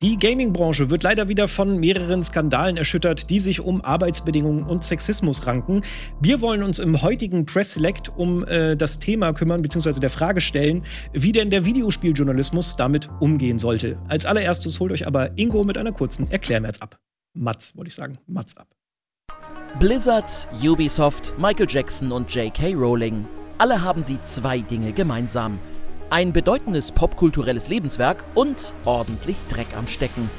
Die Gaming-Branche wird leider wieder von mehreren Skandalen erschüttert, die sich um Arbeitsbedingungen und Sexismus ranken. Wir wollen uns im heutigen Press Select um äh, das Thema kümmern, beziehungsweise der Frage stellen, wie denn der Videospieljournalismus damit umgehen sollte. Als allererstes holt euch aber Ingo mit einer kurzen Erklärmerz ab. Mats, wollte ich sagen. Mats ab. Blizzard, Ubisoft, Michael Jackson und J.K. Rowling. Alle haben sie zwei Dinge gemeinsam – ein bedeutendes popkulturelles Lebenswerk und ordentlich Dreck am Stecken.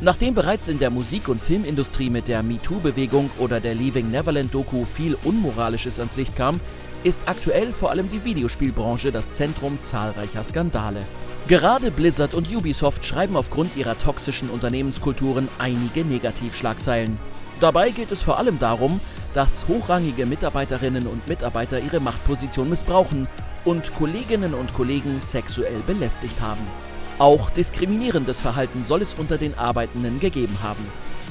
Nachdem bereits in der Musik- und Filmindustrie mit der MeToo-Bewegung oder der Leaving Neverland-Doku viel Unmoralisches ans Licht kam, ist aktuell vor allem die Videospielbranche das Zentrum zahlreicher Skandale. Gerade Blizzard und Ubisoft schreiben aufgrund ihrer toxischen Unternehmenskulturen einige Negativschlagzeilen. Dabei geht es vor allem darum, dass hochrangige Mitarbeiterinnen und Mitarbeiter ihre Machtposition missbrauchen und Kolleginnen und Kollegen sexuell belästigt haben. Auch diskriminierendes Verhalten soll es unter den Arbeitenden gegeben haben.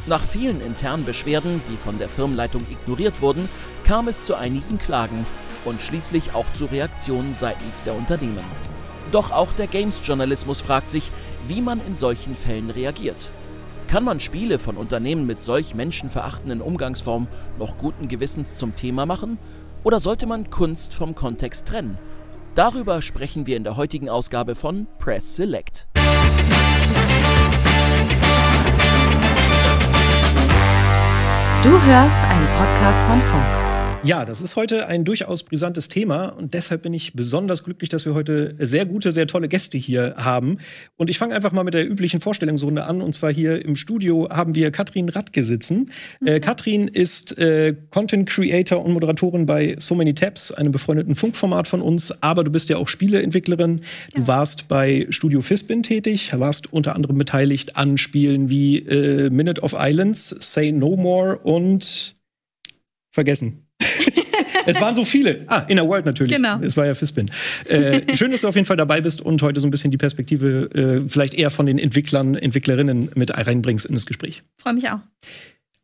Nach vielen internen Beschwerden, die von der Firmenleitung ignoriert wurden, kam es zu einigen Klagen und schließlich auch zu Reaktionen seitens der Unternehmen. Doch auch der Games-Journalismus fragt sich, wie man in solchen Fällen reagiert. Kann man Spiele von Unternehmen mit solch menschenverachtenden Umgangsformen noch guten Gewissens zum Thema machen? Oder sollte man Kunst vom Kontext trennen Darüber sprechen wir in der heutigen Ausgabe von Press Select. Du hörst einen Podcast von Funk. Ja, das ist heute ein durchaus brisantes Thema und deshalb bin ich besonders glücklich, dass wir heute sehr gute, sehr tolle Gäste hier haben. Und ich fange einfach mal mit der üblichen Vorstellungsrunde an. Und zwar hier im Studio haben wir Katrin Radke sitzen. Mhm. Äh, Katrin ist äh, Content Creator und Moderatorin bei So Many Tabs, einem befreundeten Funkformat von uns. Aber du bist ja auch Spieleentwicklerin. Ja. Du warst bei Studio Fisbin tätig, warst unter anderem beteiligt an Spielen wie äh, Minute of Islands, Say No More und vergessen. Es waren so viele. Ah, Inner World natürlich. Genau. Es war ja Fispin. Äh, schön, dass du auf jeden Fall dabei bist und heute so ein bisschen die Perspektive äh, vielleicht eher von den Entwicklern, Entwicklerinnen mit reinbringst in das Gespräch. Freue mich auch.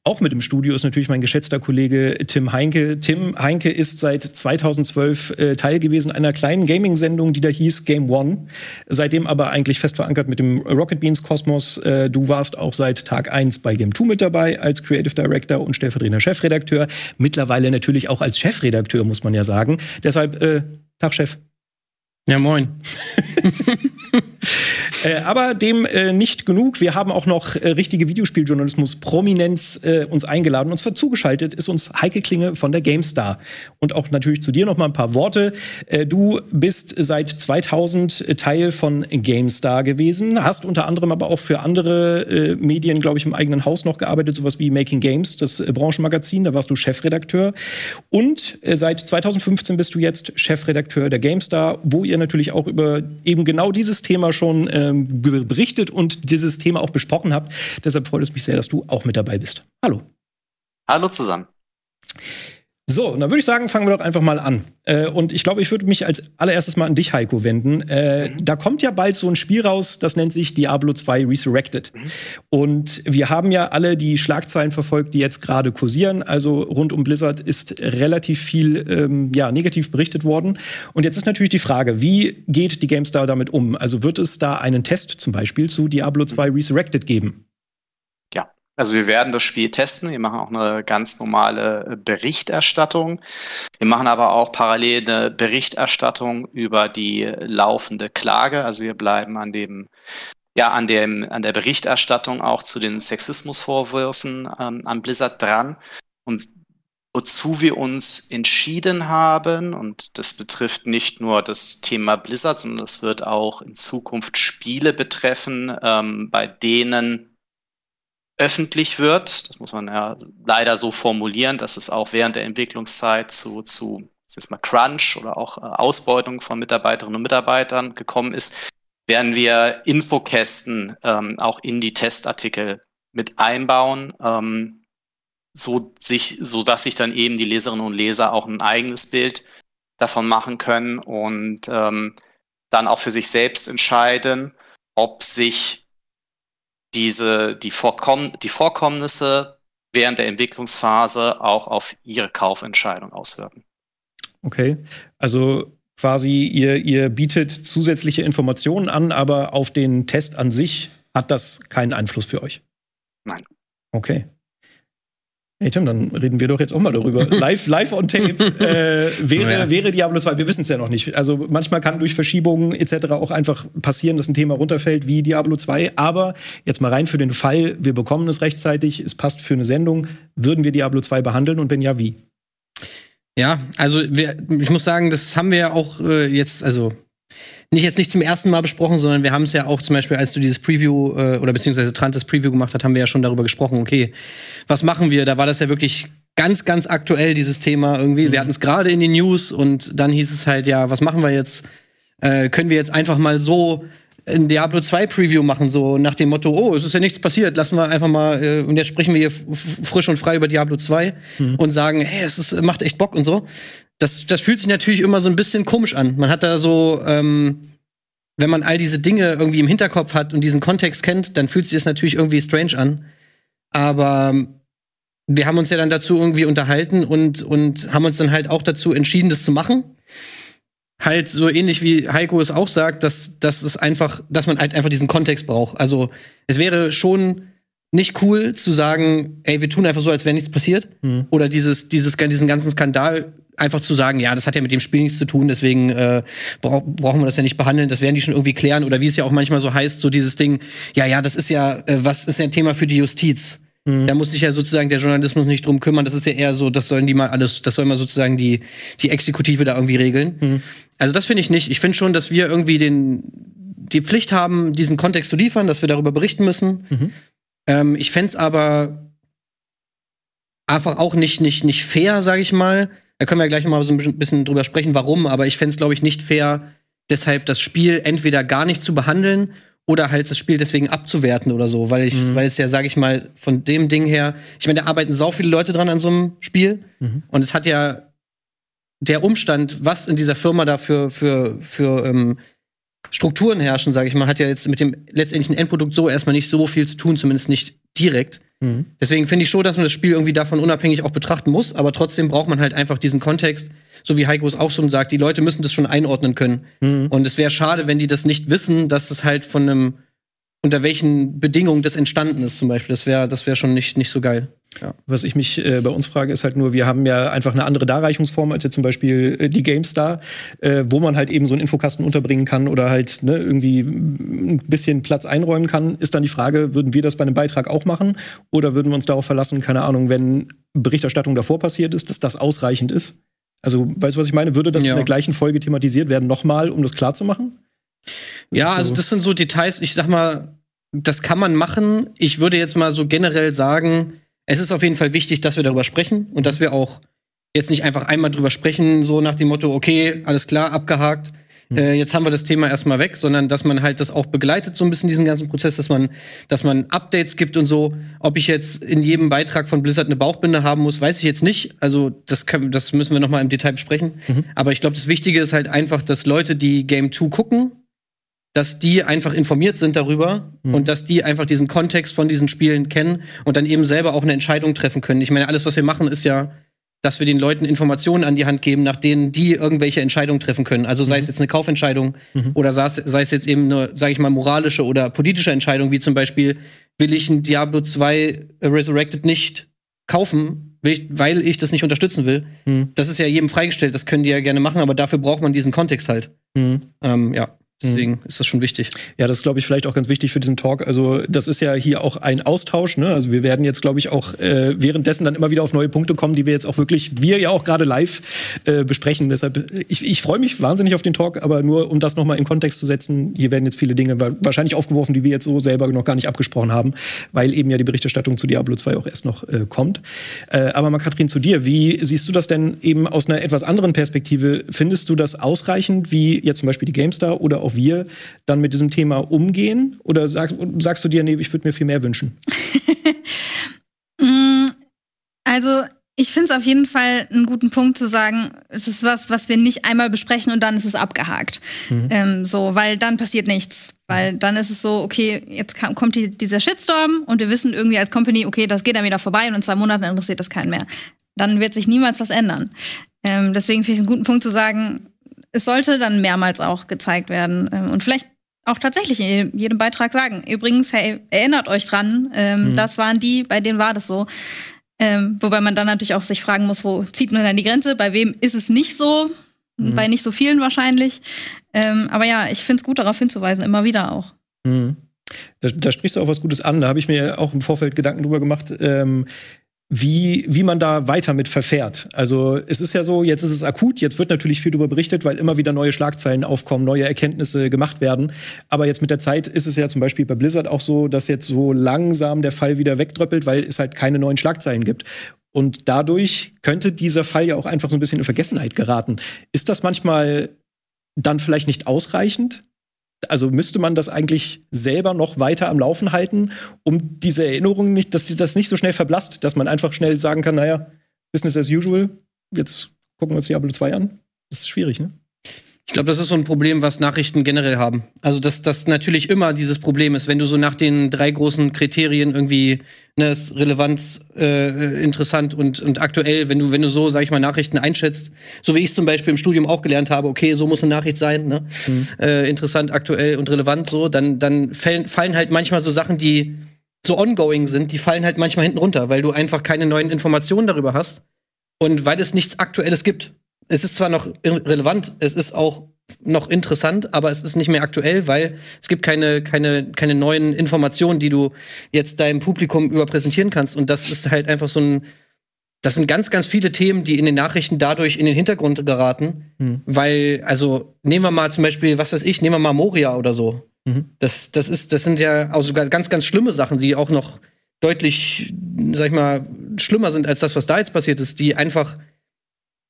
Auch mit im Studio ist natürlich mein geschätzter Kollege Tim Heinke. Tim Heinke ist seit 2012 äh, Teil gewesen einer kleinen Gaming-Sendung, die da hieß Game One. Seitdem aber eigentlich fest verankert mit dem Rocket Beans Kosmos. Äh, du warst auch seit Tag 1 bei Game 2 mit dabei als Creative Director und stellvertretender Chefredakteur. Mittlerweile natürlich auch als Chefredakteur, muss man ja sagen. Deshalb, äh, Tag, Chef. Ja, moin. Äh, aber dem äh, nicht genug. Wir haben auch noch äh, richtige Videospieljournalismus-Prominenz äh, uns eingeladen. Zwar zugeschaltet ist uns Heike Klinge von der GameStar. Und auch natürlich zu dir noch mal ein paar Worte. Äh, du bist seit 2000 Teil von GameStar gewesen, hast unter anderem aber auch für andere äh, Medien, glaube ich, im eigenen Haus noch gearbeitet, sowas wie Making Games, das Branchenmagazin. Da warst du Chefredakteur. Und seit 2015 bist du jetzt Chefredakteur der GameStar, wo ihr natürlich auch über eben genau dieses Thema schon ähm, berichtet und dieses Thema auch besprochen habt. Deshalb freut es mich sehr, dass du auch mit dabei bist. Hallo. Hallo zusammen. So, dann würde ich sagen, fangen wir doch einfach mal an. Äh, und ich glaube, ich würde mich als allererstes mal an dich, Heiko, wenden. Äh, mhm. Da kommt ja bald so ein Spiel raus, das nennt sich Diablo 2 Resurrected. Mhm. Und wir haben ja alle die Schlagzeilen verfolgt, die jetzt gerade kursieren. Also rund um Blizzard ist relativ viel ähm, ja, negativ berichtet worden. Und jetzt ist natürlich die Frage, wie geht die GameStar damit um? Also wird es da einen Test zum Beispiel zu Diablo 2 Resurrected geben? Also wir werden das Spiel testen. Wir machen auch eine ganz normale äh, Berichterstattung. Wir machen aber auch parallel eine Berichterstattung über die laufende Klage. Also wir bleiben an dem ja, an, dem, an der Berichterstattung auch zu den Sexismusvorwürfen ähm, an Blizzard dran. Und wozu wir uns entschieden haben, und das betrifft nicht nur das Thema Blizzard, sondern das wird auch in Zukunft Spiele betreffen, ähm, bei denen öffentlich wird. Das muss man ja leider so formulieren, dass es auch während der Entwicklungszeit zu, zu jetzt mal Crunch oder auch äh, Ausbeutung von Mitarbeiterinnen und Mitarbeitern gekommen ist, werden wir Infokästen ähm, auch in die Testartikel mit einbauen, ähm, so, sich, so dass sich dann eben die Leserinnen und Leser auch ein eigenes Bild davon machen können und ähm, dann auch für sich selbst entscheiden, ob sich diese, die, Vorkomm die Vorkommnisse während der Entwicklungsphase auch auf ihre Kaufentscheidung auswirken. Okay, also quasi ihr, ihr bietet zusätzliche Informationen an, aber auf den Test an sich hat das keinen Einfluss für euch? Nein. Okay. Hey Tim, dann reden wir doch jetzt auch mal darüber. live, live on tape äh, wäre, ja. wäre Diablo 2. Wir wissen es ja noch nicht. Also manchmal kann durch Verschiebungen etc. auch einfach passieren, dass ein Thema runterfällt wie Diablo 2. Aber jetzt mal rein für den Fall, wir bekommen es rechtzeitig, es passt für eine Sendung, würden wir Diablo 2 behandeln und wenn ja, wie? Ja, also wir, ich muss sagen, das haben wir ja auch äh, jetzt, also nicht jetzt nicht zum ersten Mal besprochen, sondern wir haben es ja auch zum Beispiel, als du dieses Preview äh, oder beziehungsweise Trant das Preview gemacht hat, haben wir ja schon darüber gesprochen, okay, was machen wir? Da war das ja wirklich ganz, ganz aktuell, dieses Thema irgendwie. Mhm. Wir hatten es gerade in den News und dann hieß es halt, ja, was machen wir jetzt? Äh, können wir jetzt einfach mal so ein Diablo 2 Preview machen, so nach dem Motto, oh, es ist ja nichts passiert, lassen wir einfach mal, äh, und jetzt sprechen wir hier frisch und frei über Diablo 2 mhm. und sagen, hey, es ist, macht echt Bock und so das, das fühlt sich natürlich immer so ein bisschen komisch an. Man hat da so, ähm, wenn man all diese Dinge irgendwie im Hinterkopf hat und diesen Kontext kennt, dann fühlt sich das natürlich irgendwie strange an. Aber wir haben uns ja dann dazu irgendwie unterhalten und, und haben uns dann halt auch dazu entschieden, das zu machen. Halt so ähnlich wie Heiko es auch sagt, dass, dass es einfach, dass man halt einfach diesen Kontext braucht. Also es wäre schon nicht cool zu sagen, ey, wir tun einfach so, als wäre nichts passiert. Mhm. Oder dieses, dieses, diesen ganzen Skandal einfach zu sagen, ja, das hat ja mit dem Spiel nichts zu tun, deswegen äh, bra brauchen wir das ja nicht behandeln, das werden die schon irgendwie klären. Oder wie es ja auch manchmal so heißt, so dieses Ding, ja, ja, das ist ja, äh, was ist ja ein Thema für die Justiz? Mhm. Da muss sich ja sozusagen der Journalismus nicht drum kümmern. Das ist ja eher so, das sollen die mal alles, das soll mal sozusagen die, die Exekutive da irgendwie regeln. Mhm. Also das finde ich nicht. Ich finde schon, dass wir irgendwie den, die Pflicht haben, diesen Kontext zu liefern, dass wir darüber berichten müssen. Mhm. Ähm, ich fände es aber einfach auch nicht, nicht, nicht fair, sage ich mal. Da können wir ja gleich noch mal so ein bisschen drüber sprechen, warum. Aber ich fände es, glaube ich, nicht fair, deshalb das Spiel entweder gar nicht zu behandeln oder halt das Spiel deswegen abzuwerten oder so, weil ich, mhm. weil es ja, sage ich mal, von dem Ding her, ich meine, da arbeiten sau viele Leute dran an so einem Spiel mhm. und es hat ja der Umstand, was in dieser Firma da für, für, für ähm, Strukturen herrschen, sage ich mal, hat ja jetzt mit dem letztendlichen Endprodukt so erstmal nicht so viel zu tun, zumindest nicht direkt. Mhm. Deswegen finde ich schon, dass man das Spiel irgendwie davon unabhängig auch betrachten muss, aber trotzdem braucht man halt einfach diesen Kontext, so wie Heiko es auch schon sagt, die Leute müssen das schon einordnen können. Mhm. Und es wäre schade, wenn die das nicht wissen, dass es halt von einem unter welchen Bedingungen das entstanden ist, zum Beispiel. Das wäre das wär schon nicht, nicht so geil. Ja. Was ich mich äh, bei uns frage, ist halt nur, wir haben ja einfach eine andere Darreichungsform als jetzt zum Beispiel äh, die GameStar, äh, wo man halt eben so einen Infokasten unterbringen kann oder halt ne, irgendwie ein bisschen Platz einräumen kann. Ist dann die Frage, würden wir das bei einem Beitrag auch machen oder würden wir uns darauf verlassen, keine Ahnung, wenn Berichterstattung davor passiert ist, dass das ausreichend ist? Also, weißt du, was ich meine? Würde das ja. in der gleichen Folge thematisiert werden, nochmal, um das klarzumachen? Ja, also das sind so Details, ich sag mal, das kann man machen. Ich würde jetzt mal so generell sagen, es ist auf jeden Fall wichtig, dass wir darüber sprechen und dass wir auch jetzt nicht einfach einmal drüber sprechen, so nach dem Motto, okay, alles klar, abgehakt. Mhm. Äh, jetzt haben wir das Thema erstmal weg, sondern dass man halt das auch begleitet, so ein bisschen diesen ganzen Prozess, dass man, dass man Updates gibt und so. Ob ich jetzt in jedem Beitrag von Blizzard eine Bauchbinde haben muss, weiß ich jetzt nicht. Also das, können, das müssen wir noch mal im Detail besprechen. Mhm. Aber ich glaube, das Wichtige ist halt einfach, dass Leute, die Game 2 gucken, dass die einfach informiert sind darüber mhm. und dass die einfach diesen Kontext von diesen Spielen kennen und dann eben selber auch eine Entscheidung treffen können. Ich meine, alles, was wir machen, ist ja, dass wir den Leuten Informationen an die Hand geben, nach denen die irgendwelche Entscheidungen treffen können. Also sei mhm. es jetzt eine Kaufentscheidung mhm. oder sei es, jetzt eben eine, sage ich mal, moralische oder politische Entscheidung, wie zum Beispiel, will ich ein Diablo 2 Resurrected nicht kaufen, weil ich das nicht unterstützen will. Mhm. Das ist ja jedem freigestellt, das können die ja gerne machen, aber dafür braucht man diesen Kontext halt. Mhm. Ähm, ja. Deswegen mhm. ist das schon wichtig. Ja, das ist, glaube ich, vielleicht auch ganz wichtig für diesen Talk. Also, das ist ja hier auch ein Austausch. Ne? Also, wir werden jetzt, glaube ich, auch äh, währenddessen dann immer wieder auf neue Punkte kommen, die wir jetzt auch wirklich, wir ja auch gerade live äh, besprechen. Deshalb, ich, ich freue mich wahnsinnig auf den Talk, aber nur um das nochmal in Kontext zu setzen, hier werden jetzt viele Dinge wahrscheinlich aufgeworfen, die wir jetzt so selber noch gar nicht abgesprochen haben, weil eben ja die Berichterstattung zu Diablo 2 auch erst noch äh, kommt. Äh, aber mal, Katrin, zu dir. Wie siehst du das denn eben aus einer etwas anderen Perspektive? Findest du das ausreichend, wie jetzt zum Beispiel die GameStar oder auch auch wir dann mit diesem Thema umgehen? Oder sagst, sagst du dir, nee, ich würde mir viel mehr wünschen? Mm, also ich finde es auf jeden Fall einen guten Punkt zu sagen, es ist was, was wir nicht einmal besprechen und dann ist es abgehakt. Mhm. Ähm, so, weil dann passiert nichts. Weil dann ist es so, okay, jetzt kam, kommt die, dieser Shitstorm und wir wissen irgendwie als Company, okay, das geht dann wieder vorbei und in zwei Monaten interessiert das keinen mehr. Dann wird sich niemals was ändern. Ähm, deswegen finde ich es einen guten Punkt zu sagen, es sollte dann mehrmals auch gezeigt werden. Ähm, und vielleicht auch tatsächlich in jedem Beitrag sagen. Übrigens, hey, erinnert euch dran, ähm, mhm. das waren die, bei denen war das so. Ähm, wobei man dann natürlich auch sich fragen muss, wo zieht man dann die Grenze? Bei wem ist es nicht so? Mhm. Bei nicht so vielen wahrscheinlich. Ähm, aber ja, ich finde es gut, darauf hinzuweisen, immer wieder auch. Mhm. Da, da, sprichst du auch was Gutes an. Da habe ich mir auch im Vorfeld Gedanken drüber gemacht. Wie, wie man da weiter mit verfährt. Also es ist ja so, jetzt ist es akut, jetzt wird natürlich viel darüber berichtet, weil immer wieder neue Schlagzeilen aufkommen, neue Erkenntnisse gemacht werden. Aber jetzt mit der Zeit ist es ja zum Beispiel bei Blizzard auch so, dass jetzt so langsam der Fall wieder wegdröppelt, weil es halt keine neuen Schlagzeilen gibt. Und dadurch könnte dieser Fall ja auch einfach so ein bisschen in Vergessenheit geraten. Ist das manchmal dann vielleicht nicht ausreichend? Also müsste man das eigentlich selber noch weiter am Laufen halten, um diese Erinnerungen nicht, dass das nicht so schnell verblasst, dass man einfach schnell sagen kann, naja, Business as usual, jetzt gucken wir uns Diablo 2 an. Das ist schwierig, ne? Ich glaube, das ist so ein Problem, was Nachrichten generell haben. Also, dass das natürlich immer dieses Problem ist, wenn du so nach den drei großen Kriterien irgendwie ne, ist Relevanz, äh, interessant und, und aktuell, wenn du, wenn du so, sag ich mal, Nachrichten einschätzt, so wie ich zum Beispiel im Studium auch gelernt habe, okay, so muss eine Nachricht sein, ne? Mhm. Äh, interessant, aktuell und relevant so, dann, dann fallen, fallen halt manchmal so Sachen, die so ongoing sind, die fallen halt manchmal hinten runter, weil du einfach keine neuen Informationen darüber hast und weil es nichts Aktuelles gibt es ist zwar noch relevant, es ist auch noch interessant, aber es ist nicht mehr aktuell, weil es gibt keine, keine, keine neuen Informationen, die du jetzt deinem Publikum überpräsentieren kannst. Und das ist halt einfach so ein, das sind ganz, ganz viele Themen, die in den Nachrichten dadurch in den Hintergrund geraten. Mhm. Weil, also, nehmen wir mal zum Beispiel, was weiß ich, nehmen wir mal Moria oder so. Mhm. Das, das, ist, das sind ja auch sogar ganz, ganz schlimme Sachen, die auch noch deutlich, sag ich mal, schlimmer sind als das, was da jetzt passiert ist, die einfach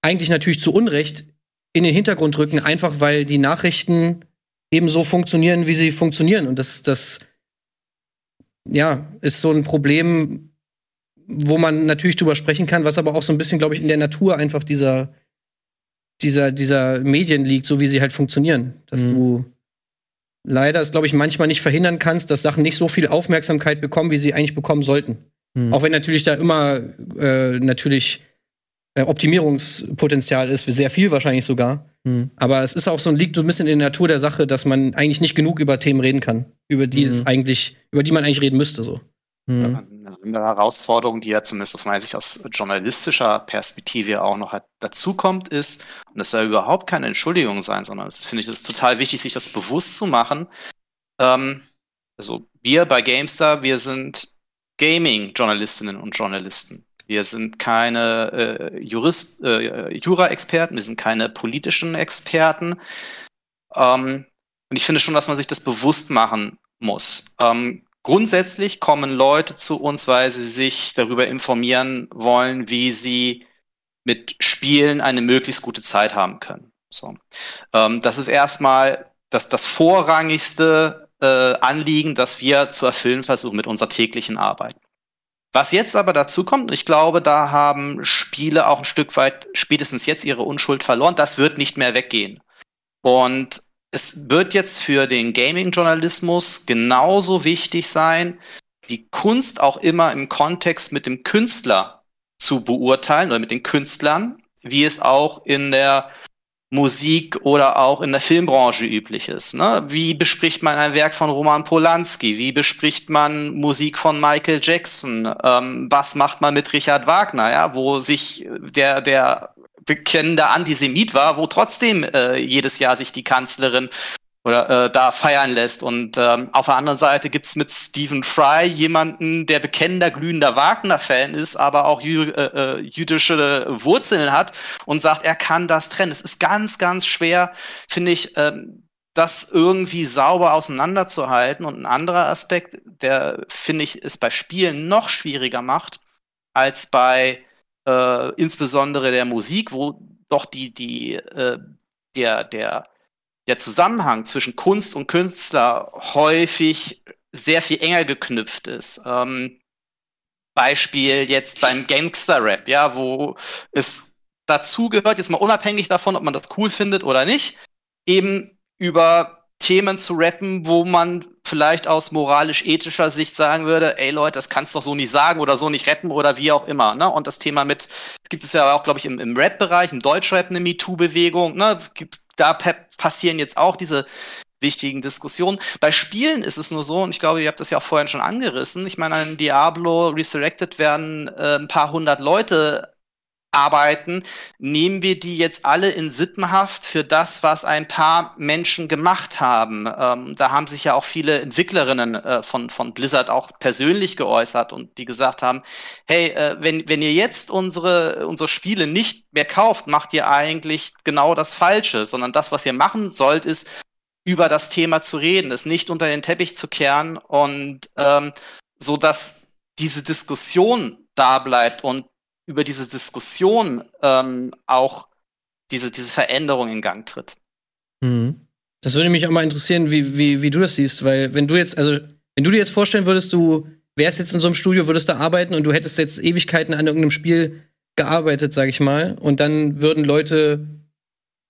eigentlich natürlich zu Unrecht in den Hintergrund rücken, einfach weil die Nachrichten eben so funktionieren, wie sie funktionieren. Und das, das ja, ist so ein Problem, wo man natürlich drüber sprechen kann, was aber auch so ein bisschen, glaube ich, in der Natur einfach dieser, dieser, dieser Medien liegt, so wie sie halt funktionieren. Dass mhm. du leider es, glaube ich, manchmal nicht verhindern kannst, dass Sachen nicht so viel Aufmerksamkeit bekommen, wie sie eigentlich bekommen sollten. Mhm. Auch wenn natürlich da immer äh, natürlich Optimierungspotenzial ist, sehr viel wahrscheinlich sogar. Mhm. Aber es ist auch so ein liegt so ein bisschen in der Natur der Sache, dass man eigentlich nicht genug über Themen reden kann, über die mhm. es eigentlich, über die man eigentlich reden müsste. So. Mhm. Eine Herausforderung, die ja zumindest aus meiner Sicht aus journalistischer Perspektive auch noch dazukommt, ist, und das soll überhaupt keine Entschuldigung sein, sondern es finde ich, das ist total wichtig, sich das bewusst zu machen. Ähm, also wir bei GameStar, wir sind Gaming-Journalistinnen und Journalisten. Wir sind keine äh, Jurist, äh, Jura-Experten, wir sind keine politischen Experten. Ähm, und ich finde schon, dass man sich das bewusst machen muss. Ähm, grundsätzlich kommen Leute zu uns, weil sie sich darüber informieren wollen, wie sie mit Spielen eine möglichst gute Zeit haben können. So. Ähm, das ist erstmal das, das vorrangigste äh, Anliegen, das wir zu erfüllen versuchen mit unserer täglichen Arbeit. Was jetzt aber dazu kommt, ich glaube, da haben Spiele auch ein Stück weit spätestens jetzt ihre Unschuld verloren, das wird nicht mehr weggehen. Und es wird jetzt für den Gaming-Journalismus genauso wichtig sein, die Kunst auch immer im Kontext mit dem Künstler zu beurteilen oder mit den Künstlern, wie es auch in der Musik oder auch in der Filmbranche üblich ist. Ne? Wie bespricht man ein Werk von Roman Polanski? Wie bespricht man Musik von Michael Jackson? Ähm, was macht man mit Richard Wagner, ja? wo sich der, der bekennende Antisemit war, wo trotzdem äh, jedes Jahr sich die Kanzlerin oder äh, da feiern lässt. Und ähm, auf der anderen Seite gibt's mit Stephen Fry jemanden, der bekennender, glühender Wagner-Fan ist, aber auch jü äh, äh, jüdische Wurzeln hat und sagt, er kann das trennen. Es ist ganz, ganz schwer, finde ich, ähm, das irgendwie sauber auseinanderzuhalten. Und ein anderer Aspekt, der, finde ich, es bei Spielen noch schwieriger macht, als bei äh, insbesondere der Musik, wo doch die, die, äh, der, der der Zusammenhang zwischen Kunst und Künstler häufig sehr viel enger geknüpft ist. Ähm, Beispiel jetzt beim Gangster-Rap, ja, wo es dazu gehört, jetzt mal unabhängig davon, ob man das cool findet oder nicht, eben über Themen zu rappen, wo man vielleicht aus moralisch-ethischer Sicht sagen würde, ey Leute, das kannst du doch so nicht sagen oder so nicht rappen oder wie auch immer. Ne? Und das Thema mit, gibt es ja auch, glaube ich, im, im Rap-Bereich, im Deutschrap eine MeToo-Bewegung, ne? Da passieren jetzt auch diese wichtigen Diskussionen. Bei Spielen ist es nur so, und ich glaube, ihr habt das ja auch vorhin schon angerissen. Ich meine, an Diablo Resurrected werden äh, ein paar hundert Leute arbeiten, nehmen wir die jetzt alle in Sippenhaft für das, was ein paar Menschen gemacht haben. Ähm, da haben sich ja auch viele Entwicklerinnen äh, von, von Blizzard auch persönlich geäußert und die gesagt haben, hey, äh, wenn, wenn ihr jetzt unsere, unsere Spiele nicht mehr kauft, macht ihr eigentlich genau das Falsche, sondern das, was ihr machen sollt, ist, über das Thema zu reden, es nicht unter den Teppich zu kehren und ähm, so dass diese Diskussion da bleibt und über diese Diskussion ähm, auch diese, diese Veränderung in Gang tritt. Mhm. Das würde mich auch mal interessieren, wie, wie, wie du das siehst, weil wenn du jetzt, also wenn du dir jetzt vorstellen würdest, du wärst jetzt in so einem Studio, würdest da arbeiten und du hättest jetzt Ewigkeiten an irgendeinem Spiel gearbeitet, sag ich mal, und dann würden Leute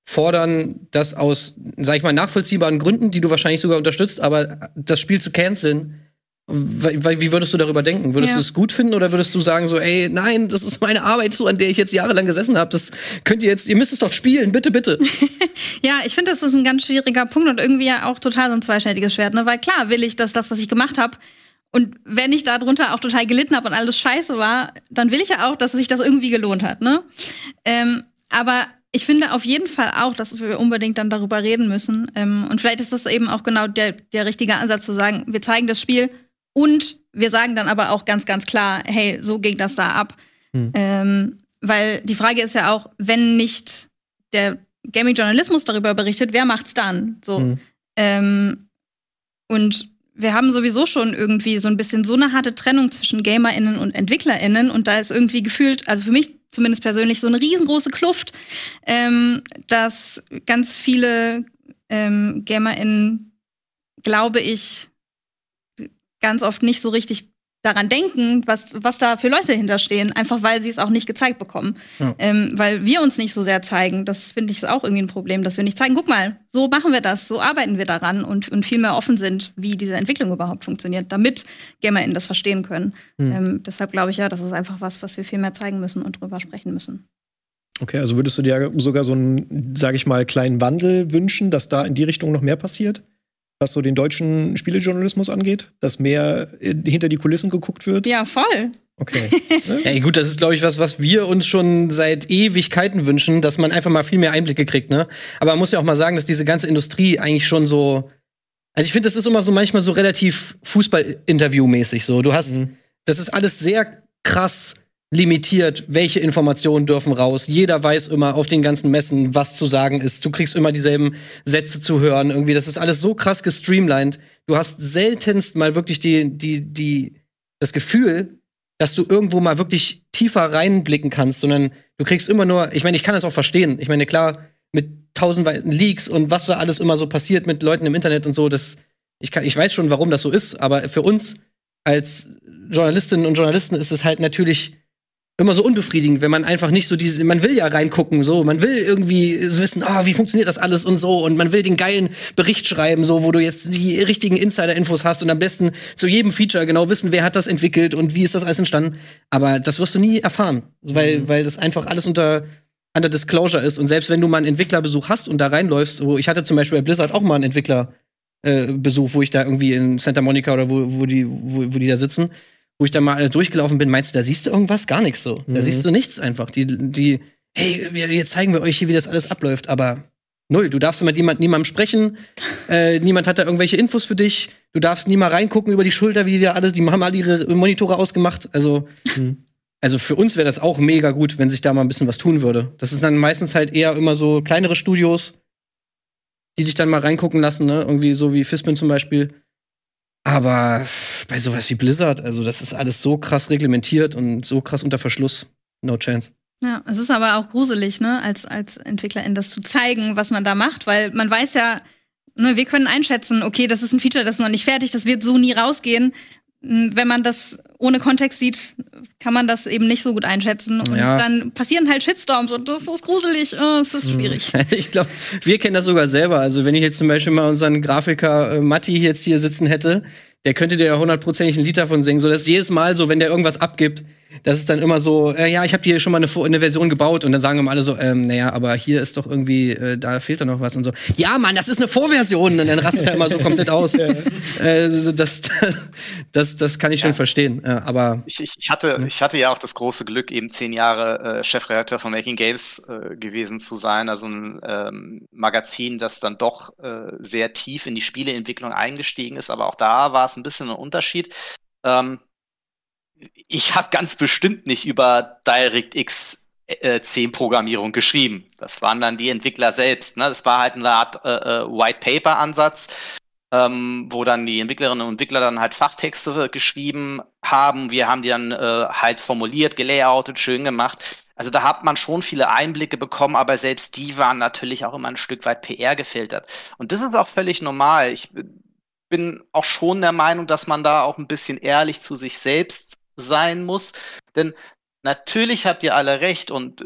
fordern, das aus, sag ich mal, nachvollziehbaren Gründen, die du wahrscheinlich sogar unterstützt, aber das Spiel zu canceln, wie würdest du darüber denken? Würdest ja. du es gut finden oder würdest du sagen so, ey, nein, das ist meine Arbeit, so an der ich jetzt jahrelang gesessen habe. Das könnt ihr jetzt, ihr müsst es doch spielen, bitte, bitte. ja, ich finde, das ist ein ganz schwieriger Punkt und irgendwie ja auch total so ein zweischneidiges Schwert, ne? Weil klar will ich, dass das, was ich gemacht habe, und wenn ich darunter auch total gelitten habe und alles scheiße war, dann will ich ja auch, dass sich das irgendwie gelohnt hat, ne? Ähm, aber ich finde auf jeden Fall auch, dass wir unbedingt dann darüber reden müssen. Ähm, und vielleicht ist das eben auch genau der, der richtige Ansatz zu sagen, wir zeigen das Spiel und wir sagen dann aber auch ganz, ganz klar, hey, so ging das da ab. Hm. Ähm, weil die Frage ist ja auch, wenn nicht der Gaming-Journalismus darüber berichtet, wer macht's dann? So. Hm. Ähm, und wir haben sowieso schon irgendwie so ein bisschen so eine harte Trennung zwischen GamerInnen und EntwicklerInnen und da ist irgendwie gefühlt, also für mich zumindest persönlich, so eine riesengroße Kluft, ähm, dass ganz viele ähm, GamerInnen, glaube ich, ganz oft nicht so richtig daran denken, was, was da für Leute hinterstehen, einfach weil sie es auch nicht gezeigt bekommen. Ja. Ähm, weil wir uns nicht so sehr zeigen. Das finde ich auch irgendwie ein Problem, dass wir nicht zeigen, guck mal, so machen wir das, so arbeiten wir daran und, und viel mehr offen sind, wie diese Entwicklung überhaupt funktioniert, damit GamerInnen das verstehen können. Mhm. Ähm, deshalb glaube ich ja, das ist einfach was, was wir viel mehr zeigen müssen und drüber sprechen müssen. Okay, also würdest du dir sogar so einen, sage ich mal, kleinen Wandel wünschen, dass da in die Richtung noch mehr passiert? Was so den deutschen Spielejournalismus angeht, dass mehr äh, hinter die Kulissen geguckt wird? Ja, voll. Okay. ja, gut, das ist, glaube ich, was, was wir uns schon seit Ewigkeiten wünschen, dass man einfach mal viel mehr Einblicke kriegt, ne? Aber man muss ja auch mal sagen, dass diese ganze Industrie eigentlich schon so. Also ich finde, das ist immer so manchmal so relativ Fußball-Interview-mäßig so. Du hast, mhm. das ist alles sehr krass limitiert, welche Informationen dürfen raus. Jeder weiß immer auf den ganzen Messen, was zu sagen ist. Du kriegst immer dieselben Sätze zu hören. Irgendwie, das ist alles so krass gestreamlined. Du hast seltenst mal wirklich die, die, die, das Gefühl, dass du irgendwo mal wirklich tiefer reinblicken kannst, sondern du kriegst immer nur, ich meine, ich kann das auch verstehen. Ich meine, klar, mit tausend Leaks und was da alles immer so passiert mit Leuten im Internet und so, das, ich, kann, ich weiß schon, warum das so ist, aber für uns als Journalistinnen und Journalisten ist es halt natürlich immer so unbefriedigend, wenn man einfach nicht so diese, man will ja reingucken, so, man will irgendwie wissen, ah, oh, wie funktioniert das alles und so, und man will den geilen Bericht schreiben, so, wo du jetzt die richtigen Insider-Infos hast und am besten zu jedem Feature genau wissen, wer hat das entwickelt und wie ist das alles entstanden. Aber das wirst du nie erfahren, weil, mhm. weil das einfach alles unter, under Disclosure ist. Und selbst wenn du mal einen Entwicklerbesuch hast und da reinläufst, so, ich hatte zum Beispiel bei Blizzard auch mal einen Entwicklerbesuch, äh, wo ich da irgendwie in Santa Monica oder wo, wo die, wo, wo die da sitzen wo ich da mal durchgelaufen bin, meinst du, da siehst du irgendwas? Gar nichts so. Mhm. Da siehst du nichts einfach. Die, die, hey, wir, jetzt zeigen wir euch hier, wie das alles abläuft, aber null. Du darfst mit jemand, niemandem sprechen, äh, niemand hat da irgendwelche Infos für dich, du darfst nie mal reingucken über die Schulter, wie die da alles, die haben alle ihre Monitore ausgemacht. Also, mhm. also für uns wäre das auch mega gut, wenn sich da mal ein bisschen was tun würde. Das ist dann meistens halt eher immer so kleinere Studios, die dich dann mal reingucken lassen, ne? Irgendwie so wie Fispin zum Beispiel. Aber bei sowas wie Blizzard, also das ist alles so krass reglementiert und so krass unter Verschluss. No chance. Ja, es ist aber auch gruselig, ne, als, als Entwicklerin das zu zeigen, was man da macht, weil man weiß ja, ne, wir können einschätzen, okay, das ist ein Feature, das ist noch nicht fertig, das wird so nie rausgehen. Hm, wenn man das ohne Kontext sieht, kann man das eben nicht so gut einschätzen. Und ja. dann passieren halt Shitstorms und das ist gruselig, oh, es ist schwierig. Ich glaube, wir kennen das sogar selber. Also wenn ich jetzt zum Beispiel mal unseren Grafiker äh, Matti jetzt hier sitzen hätte, der könnte dir ja hundertprozentig ein Lied davon singen, so dass jedes Mal so, wenn der irgendwas abgibt, das ist dann immer so, äh, ja, ich habe hier schon mal eine, eine, Version gebaut und dann sagen immer alle so, ähm, naja, aber hier ist doch irgendwie, äh, da fehlt doch noch was und so. Ja, Mann, das ist eine Vorversion und dann rastet er immer so komplett aus. äh, das, das, das kann ich schon ja. verstehen. Äh, aber ich, ich, ich, hatte, ich hatte ja auch das große Glück, eben zehn Jahre äh, Chefredakteur von Making Games äh, gewesen zu sein, also ein ähm, Magazin, das dann doch sehr tief in die Spieleentwicklung eingestiegen ist. Aber auch da war es ein bisschen ein Unterschied. Ähm, ich habe ganz bestimmt nicht über DirectX äh, 10 Programmierung geschrieben. Das waren dann die Entwickler selbst. Ne? Das war halt eine Art äh, äh, White Paper Ansatz, ähm, wo dann die Entwicklerinnen und Entwickler dann halt Fachtexte geschrieben haben. Wir haben die dann äh, halt formuliert, gelayoutet, schön gemacht. Also da hat man schon viele Einblicke bekommen, aber selbst die waren natürlich auch immer ein Stück weit PR gefiltert. Und das ist auch völlig normal. Ich bin auch schon der Meinung, dass man da auch ein bisschen ehrlich zu sich selbst sein muss. Denn natürlich habt ihr alle recht und äh,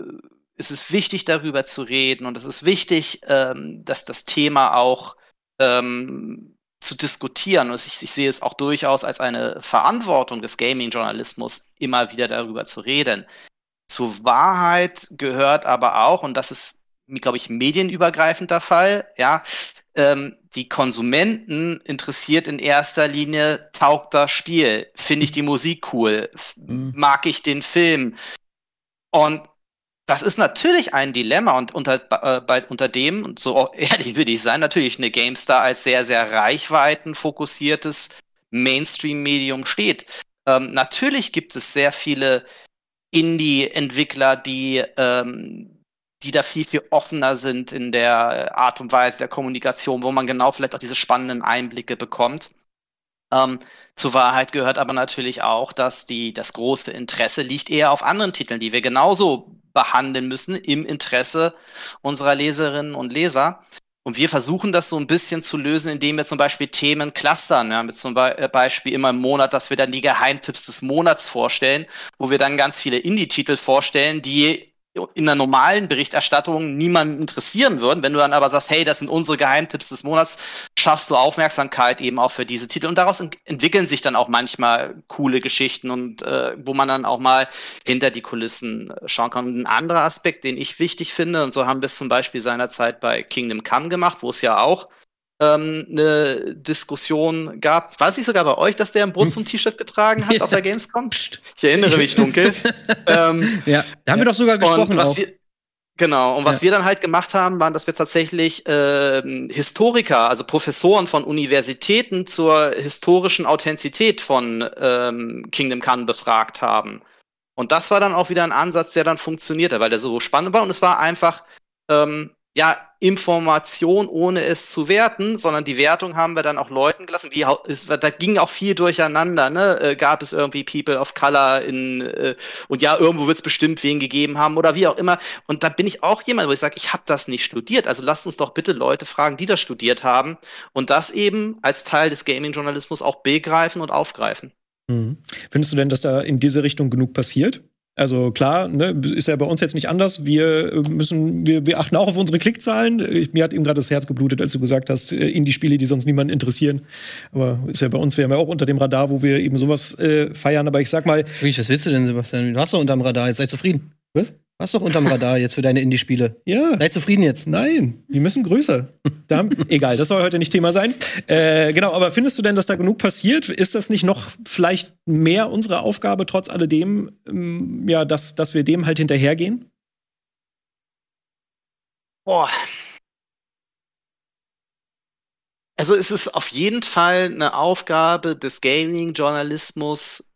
es ist wichtig, darüber zu reden und es ist wichtig, ähm, dass das Thema auch ähm, zu diskutieren. Und ich, ich, sehe es auch durchaus als eine Verantwortung des Gaming-Journalismus, immer wieder darüber zu reden. Zur Wahrheit gehört aber auch, und das ist, glaube ich, medienübergreifend der Fall, ja, ähm, die Konsumenten interessiert in erster Linie, taugt das Spiel, finde ich die Musik cool, mhm. mag ich den Film. Und das ist natürlich ein Dilemma und unter, äh, bei, unter dem, und so ehrlich würde ich sein, natürlich eine GameStar als sehr, sehr reichweitenfokussiertes Mainstream-Medium steht. Ähm, natürlich gibt es sehr viele Indie-Entwickler, die ähm, die da viel, viel offener sind in der Art und Weise der Kommunikation, wo man genau vielleicht auch diese spannenden Einblicke bekommt. Ähm, zur Wahrheit gehört aber natürlich auch, dass die, das große Interesse liegt eher auf anderen Titeln, die wir genauso behandeln müssen im Interesse unserer Leserinnen und Leser. Und wir versuchen das so ein bisschen zu lösen, indem wir zum Beispiel Themen clustern. Ja, mit zum Be Beispiel immer im Monat, dass wir dann die Geheimtipps des Monats vorstellen, wo wir dann ganz viele Indie-Titel vorstellen, die in der normalen Berichterstattung niemanden interessieren würden. Wenn du dann aber sagst, hey, das sind unsere Geheimtipps des Monats, schaffst du Aufmerksamkeit eben auch für diese Titel. Und daraus ent entwickeln sich dann auch manchmal coole Geschichten und äh, wo man dann auch mal hinter die Kulissen schauen kann. Und ein anderer Aspekt, den ich wichtig finde, und so haben wir es zum Beispiel seinerzeit bei Kingdom Come gemacht, wo es ja auch ähm, eine Diskussion gab. Weiß ich sogar bei euch, dass der ein Brot zum T-Shirt getragen hat ja. auf der Gamescom? Psst. Ich erinnere mich dunkel. ähm, ja, da haben wir doch sogar gesprochen. auch. Wir, genau, und was ja. wir dann halt gemacht haben, waren, dass wir tatsächlich äh, Historiker, also Professoren von Universitäten zur historischen Authentizität von ähm, Kingdom Come befragt haben. Und das war dann auch wieder ein Ansatz, der dann funktionierte, weil der so spannend war und es war einfach ähm, ja, Information, ohne es zu werten, sondern die Wertung haben wir dann auch Leuten gelassen. Wie, ist, da ging auch viel durcheinander, ne? Äh, gab es irgendwie People of Color in äh, und ja, irgendwo wird es bestimmt wen gegeben haben oder wie auch immer. Und da bin ich auch jemand, wo ich sage, ich habe das nicht studiert. Also lasst uns doch bitte Leute fragen, die das studiert haben und das eben als Teil des Gaming-Journalismus auch begreifen und aufgreifen. Mhm. Findest du denn, dass da in diese Richtung genug passiert? Also klar, ne, ist ja bei uns jetzt nicht anders. Wir müssen, wir, wir achten auch auf unsere Klickzahlen. Ich, mir hat eben gerade das Herz geblutet, als du gesagt hast, äh, in die Spiele, die sonst niemanden interessieren. Aber ist ja bei uns, wir haben ja auch unter dem Radar, wo wir eben sowas äh, feiern. Aber ich sag mal. Wie, was willst du denn, Sebastian? Du hast doch unterm Radar, jetzt sei zufrieden. Was? Warst doch unterm Radar jetzt für deine Indie-Spiele. Ja. Sei zufrieden jetzt. Nein, die müssen größer. Da, egal, das soll heute nicht Thema sein. Äh, genau, aber findest du denn, dass da genug passiert? Ist das nicht noch vielleicht mehr unsere Aufgabe, trotz alledem, ähm, ja, dass, dass wir dem halt hinterhergehen? Boah. Also es ist auf jeden Fall eine Aufgabe des Gaming-Journalismus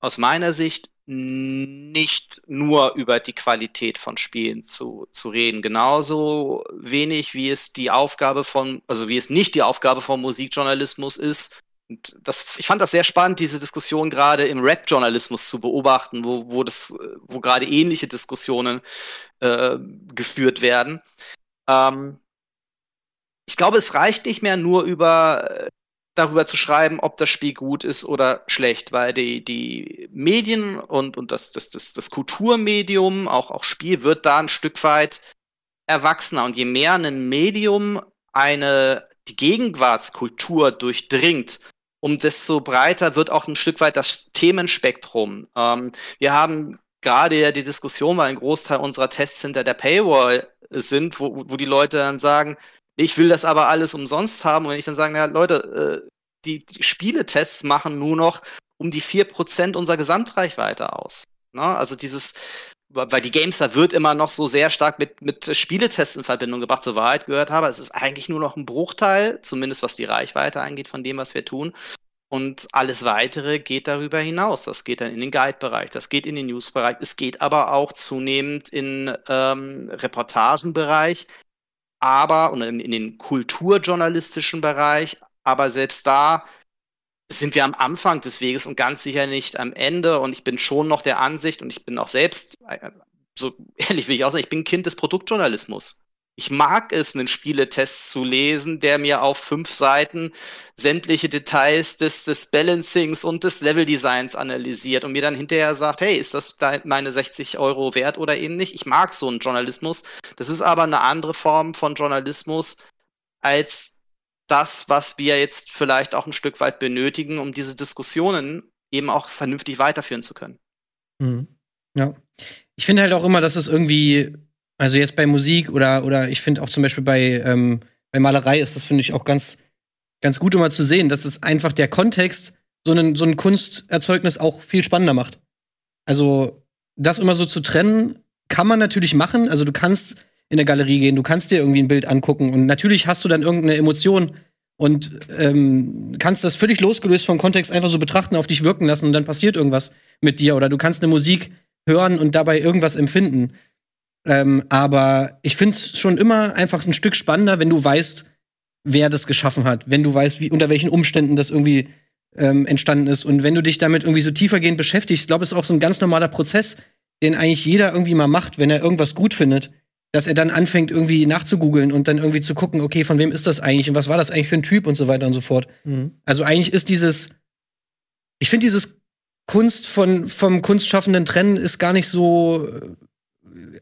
aus meiner Sicht, nicht nur über die Qualität von Spielen zu, zu reden. Genauso wenig wie es die Aufgabe von, also wie es nicht die Aufgabe von Musikjournalismus ist. Und das, ich fand das sehr spannend, diese Diskussion gerade im Rap-Journalismus zu beobachten, wo, wo wo gerade ähnliche Diskussionen äh, geführt werden. Ähm, ich glaube, es reicht nicht mehr nur über darüber zu schreiben, ob das Spiel gut ist oder schlecht, weil die, die Medien und, und das, das, das, das Kulturmedium, auch, auch Spiel, wird da ein Stück weit erwachsener. Und je mehr ein Medium eine, die Gegenwartskultur durchdringt um desto breiter wird auch ein Stück weit das Themenspektrum. Ähm, wir haben gerade ja die Diskussion, weil ein Großteil unserer Tests hinter der Paywall sind, wo, wo die Leute dann sagen, ich will das aber alles umsonst haben. Und wenn ich dann sage, ja, Leute, äh, die, die Spieletests machen nur noch um die 4% unserer Gesamtreichweite aus. Ne? Also dieses, weil die Gamestar wird immer noch so sehr stark mit, mit Spieletests in Verbindung gebracht, zur Wahrheit gehört habe. Es ist eigentlich nur noch ein Bruchteil, zumindest was die Reichweite angeht, von dem, was wir tun. Und alles weitere geht darüber hinaus. Das geht dann in den Guide-Bereich, das geht in den News-Bereich, es geht aber auch zunehmend in ähm, Reportagenbereich, aber und in, in den kulturjournalistischen Bereich. Aber selbst da sind wir am Anfang des Weges und ganz sicher nicht am Ende. Und ich bin schon noch der Ansicht und ich bin auch selbst, äh, so ehrlich will ich auch sagen, ich bin Kind des Produktjournalismus. Ich mag es, einen Spieletest zu lesen, der mir auf fünf Seiten sämtliche Details des, des Balancings und des Leveldesigns analysiert und mir dann hinterher sagt, hey, ist das meine 60 Euro wert oder eben nicht? Ich mag so einen Journalismus. Das ist aber eine andere Form von Journalismus als das, was wir jetzt vielleicht auch ein Stück weit benötigen, um diese Diskussionen eben auch vernünftig weiterführen zu können. Mhm. Ja. Ich finde halt auch immer, dass es irgendwie, also jetzt bei Musik oder, oder ich finde auch zum Beispiel bei, ähm, bei Malerei ist das, finde ich, auch ganz, ganz gut immer zu sehen, dass es einfach der Kontext so, einen, so ein Kunsterzeugnis auch viel spannender macht. Also, das immer so zu trennen, kann man natürlich machen. Also, du kannst in der Galerie gehen, du kannst dir irgendwie ein Bild angucken und natürlich hast du dann irgendeine Emotion und ähm, kannst das völlig losgelöst vom Kontext einfach so betrachten, auf dich wirken lassen und dann passiert irgendwas mit dir oder du kannst eine Musik hören und dabei irgendwas empfinden. Ähm, aber ich finde es schon immer einfach ein Stück spannender, wenn du weißt, wer das geschaffen hat, wenn du weißt, wie, unter welchen Umständen das irgendwie ähm, entstanden ist und wenn du dich damit irgendwie so tiefergehend beschäftigst, ich glaube, es ist auch so ein ganz normaler Prozess, den eigentlich jeder irgendwie mal macht, wenn er irgendwas gut findet dass er dann anfängt, irgendwie nachzugoogeln und dann irgendwie zu gucken, okay, von wem ist das eigentlich und was war das eigentlich für ein Typ und so weiter und so fort. Mhm. Also eigentlich ist dieses, ich finde dieses Kunst von, vom Kunstschaffenden trennen ist gar nicht so äh,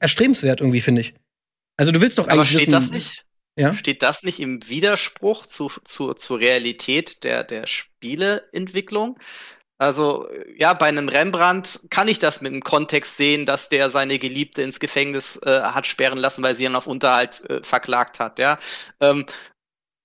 erstrebenswert irgendwie, finde ich. Also du willst doch eigentlich Aber steht wissen, das nicht? Ja? Steht das nicht im Widerspruch zu, zu, zur Realität der, der Spieleentwicklung? Also, ja, bei einem Rembrandt kann ich das mit dem Kontext sehen, dass der seine Geliebte ins Gefängnis äh, hat sperren lassen, weil sie ihn auf Unterhalt äh, verklagt hat, ja. Ähm,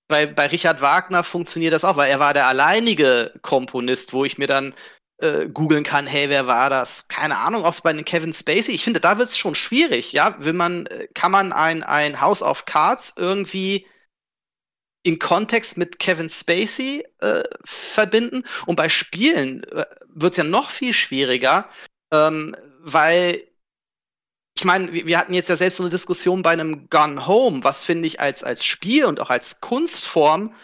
bei, bei Richard Wagner funktioniert das auch, weil er war der alleinige Komponist, wo ich mir dann äh, googeln kann, hey, wer war das? Keine Ahnung, ob es bei einem Kevin Spacey, ich finde, da wird es schon schwierig, ja. Will man, äh, kann man ein, ein House of Cards irgendwie in Kontext mit Kevin Spacey äh, verbinden. Und bei Spielen äh, wird es ja noch viel schwieriger, ähm, weil ich meine, wir hatten jetzt ja selbst so eine Diskussion bei einem Gun Home, was finde ich als, als Spiel und auch als Kunstform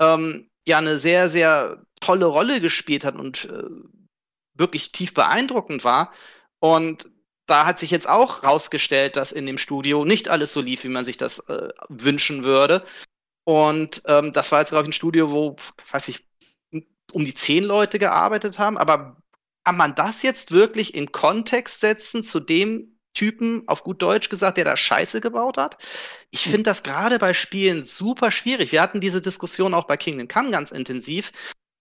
ähm, ja eine sehr, sehr tolle Rolle gespielt hat und äh, wirklich tief beeindruckend war. Und da hat sich jetzt auch rausgestellt, dass in dem Studio nicht alles so lief, wie man sich das äh, wünschen würde. Und ähm, das war jetzt, glaube ich, ein Studio, wo, weiß ich, um die zehn Leute gearbeitet haben. Aber kann man das jetzt wirklich in Kontext setzen zu dem Typen, auf gut Deutsch gesagt, der da Scheiße gebaut hat? Ich hm. finde das gerade bei Spielen super schwierig. Wir hatten diese Diskussion auch bei Kingdom Come ganz intensiv.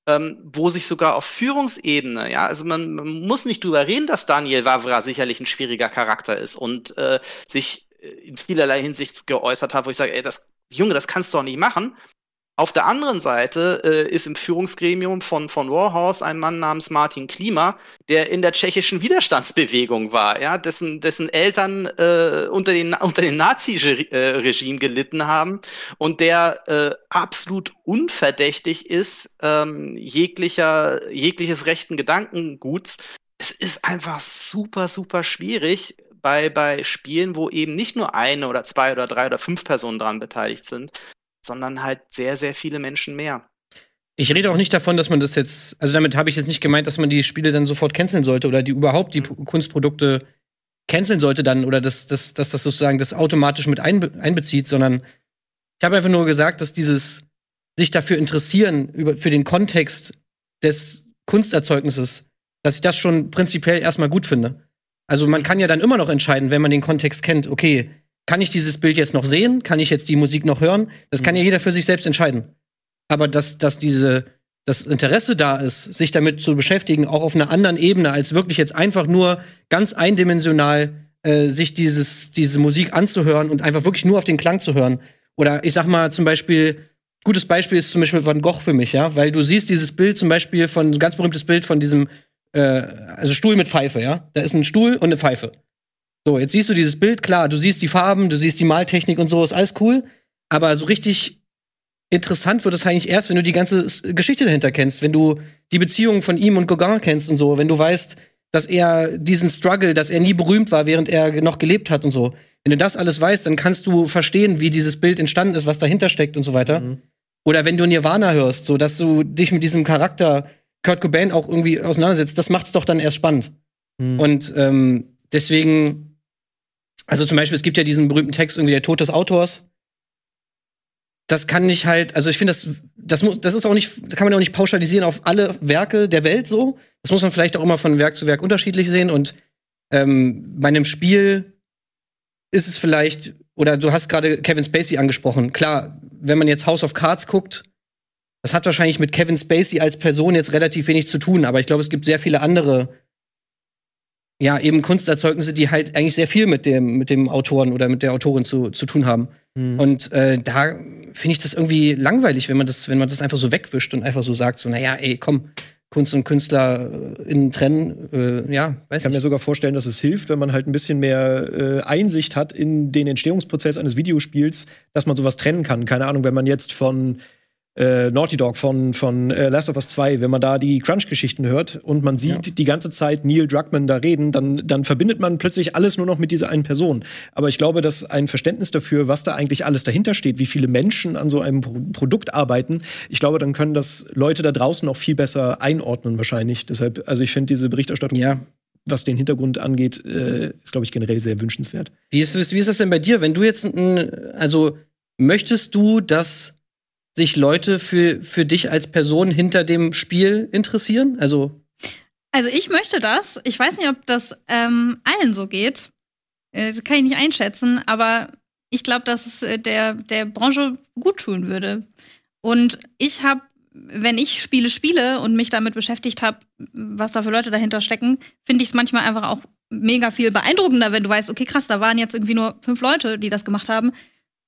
Ähm, wo sich sogar auf Führungsebene, ja, also man, man, muss nicht drüber reden, dass Daniel Wavra sicherlich ein schwieriger Charakter ist und äh, sich in vielerlei Hinsicht geäußert hat, wo ich sage, ey, das Junge, das kannst du doch nicht machen. Auf der anderen Seite äh, ist im Führungsgremium von, von Warhorse ein Mann namens Martin Klima, der in der tschechischen Widerstandsbewegung war, ja, dessen, dessen Eltern äh, unter, den, unter dem Nazi-Regime gelitten haben und der äh, absolut unverdächtig ist, ähm, jeglicher, jegliches rechten Gedankenguts. Es ist einfach super, super schwierig, bei, bei Spielen, wo eben nicht nur eine oder zwei oder drei oder fünf Personen daran beteiligt sind, sondern halt sehr, sehr viele Menschen mehr. Ich rede auch nicht davon, dass man das jetzt, also damit habe ich jetzt nicht gemeint, dass man die Spiele dann sofort canceln sollte oder die überhaupt die mhm. Kunstprodukte canceln sollte dann oder dass, dass, dass das sozusagen das automatisch mit einbe einbezieht, sondern ich habe einfach nur gesagt, dass dieses sich dafür interessieren, über, für den Kontext des Kunsterzeugnisses, dass ich das schon prinzipiell erstmal gut finde. Also man kann ja dann immer noch entscheiden, wenn man den Kontext kennt, okay, kann ich dieses Bild jetzt noch sehen? Kann ich jetzt die Musik noch hören? Das kann ja mhm. jeder für sich selbst entscheiden. Aber dass, dass diese, das Interesse da ist, sich damit zu beschäftigen, auch auf einer anderen Ebene, als wirklich jetzt einfach nur ganz eindimensional äh, sich dieses, diese Musik anzuhören und einfach wirklich nur auf den Klang zu hören. Oder ich sag mal zum Beispiel, gutes Beispiel ist zum Beispiel Van Gogh für mich, ja, weil du siehst dieses Bild zum Beispiel von, ein ganz berühmtes Bild von diesem, äh, also Stuhl mit Pfeife, ja. Da ist ein Stuhl und eine Pfeife. So, jetzt siehst du dieses Bild, klar, du siehst die Farben, du siehst die Maltechnik und so, ist alles cool. Aber so richtig interessant wird es eigentlich erst, wenn du die ganze Geschichte dahinter kennst, wenn du die Beziehung von ihm und Gauguin kennst und so, wenn du weißt, dass er diesen Struggle, dass er nie berühmt war, während er noch gelebt hat und so. Wenn du das alles weißt, dann kannst du verstehen, wie dieses Bild entstanden ist, was dahinter steckt und so weiter. Mhm. Oder wenn du Nirvana hörst, so dass du dich mit diesem Charakter Kurt Cobain auch irgendwie auseinandersetzt, das macht's doch dann erst spannend. Mhm. Und ähm, deswegen, also zum Beispiel, es gibt ja diesen berühmten Text irgendwie der Tod des Autors, das kann nicht halt, also ich finde, das, das muss, das ist auch nicht, das kann man auch nicht pauschalisieren auf alle Werke der Welt so. Das muss man vielleicht auch immer von Werk zu Werk unterschiedlich sehen. Und ähm, bei einem Spiel ist es vielleicht, oder du hast gerade Kevin Spacey angesprochen. Klar, wenn man jetzt House of Cards guckt, das hat wahrscheinlich mit Kevin Spacey als Person jetzt relativ wenig zu tun, aber ich glaube, es gibt sehr viele andere, ja, eben Kunsterzeugnisse, die halt eigentlich sehr viel mit dem, mit dem Autoren oder mit der Autorin zu, zu tun haben. Mhm. Und äh, da finde ich das irgendwie langweilig, wenn man das, wenn man das einfach so wegwischt und einfach so sagt, so, naja, ey, komm, Kunst und KünstlerInnen trennen, äh, ja, weiß Ich kann nicht. mir sogar vorstellen, dass es hilft, wenn man halt ein bisschen mehr äh, Einsicht hat in den Entstehungsprozess eines Videospiels, dass man sowas trennen kann. Keine Ahnung, wenn man jetzt von äh, Naughty Dog von, von äh, Last of Us 2, wenn man da die Crunch-Geschichten hört und man sieht ja. die ganze Zeit Neil Druckmann da reden, dann, dann verbindet man plötzlich alles nur noch mit dieser einen Person. Aber ich glaube, dass ein Verständnis dafür, was da eigentlich alles dahinter steht, wie viele Menschen an so einem Pro Produkt arbeiten, ich glaube, dann können das Leute da draußen noch viel besser einordnen, wahrscheinlich. Deshalb, also ich finde diese Berichterstattung ja was den Hintergrund angeht, äh, ist, glaube ich, generell sehr wünschenswert. Wie ist, wie ist das denn bei dir? Wenn du jetzt, also möchtest du, dass sich Leute für, für dich als Person hinter dem Spiel interessieren? Also. Also ich möchte das. Ich weiß nicht, ob das ähm, allen so geht. Äh, das kann ich nicht einschätzen, aber ich glaube, dass es äh, der, der Branche gut tun würde. Und ich habe, wenn ich Spiele spiele und mich damit beschäftigt habe, was da für Leute dahinter stecken, finde ich es manchmal einfach auch mega viel beeindruckender, wenn du weißt, okay, krass, da waren jetzt irgendwie nur fünf Leute, die das gemacht haben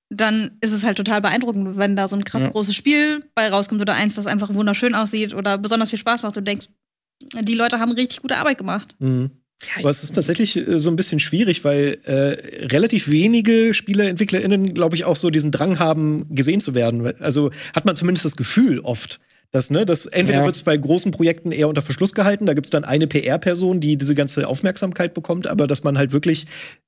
dann ist es halt total beeindruckend, wenn da so ein krass ja. großes Spiel bei rauskommt oder eins, was einfach wunderschön aussieht oder besonders viel Spaß macht. Du denkst, die Leute haben richtig gute Arbeit gemacht. Mhm. Aber es ist tatsächlich äh, so ein bisschen schwierig, weil äh, relativ wenige SpieleentwicklerInnen, glaube ich, auch so diesen Drang haben, gesehen zu werden. Also hat man zumindest das Gefühl oft. Das, ne, das entweder ja. wird es bei großen Projekten eher unter Verschluss gehalten, da gibt es dann eine PR-Person, die diese ganze Aufmerksamkeit bekommt, aber dass man halt wirklich,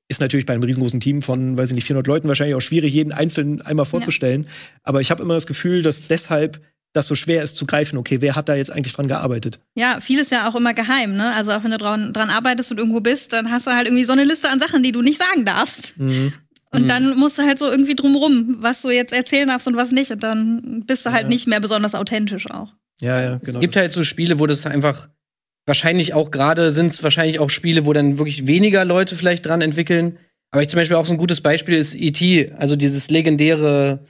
ist natürlich bei einem riesengroßen Team von, weiß ich nicht, 400 Leuten wahrscheinlich auch schwierig, jeden einzelnen einmal vorzustellen. Ja. Aber ich habe immer das Gefühl, dass deshalb das so schwer ist zu greifen, okay, wer hat da jetzt eigentlich dran gearbeitet? Ja, viel ist ja auch immer geheim, ne? Also auch wenn du dran, dran arbeitest und irgendwo bist, dann hast du halt irgendwie so eine Liste an Sachen, die du nicht sagen darfst. Mhm. Und mhm. dann musst du halt so irgendwie drumrum, was du jetzt erzählen darfst und was nicht. Und dann bist du halt ja. nicht mehr besonders authentisch auch. Ja, ja, genau. Es gibt halt so Spiele, wo das einfach wahrscheinlich auch gerade sind es wahrscheinlich auch Spiele, wo dann wirklich weniger Leute vielleicht dran entwickeln. Aber ich zum Beispiel auch so ein gutes Beispiel ist E.T., also dieses legendäre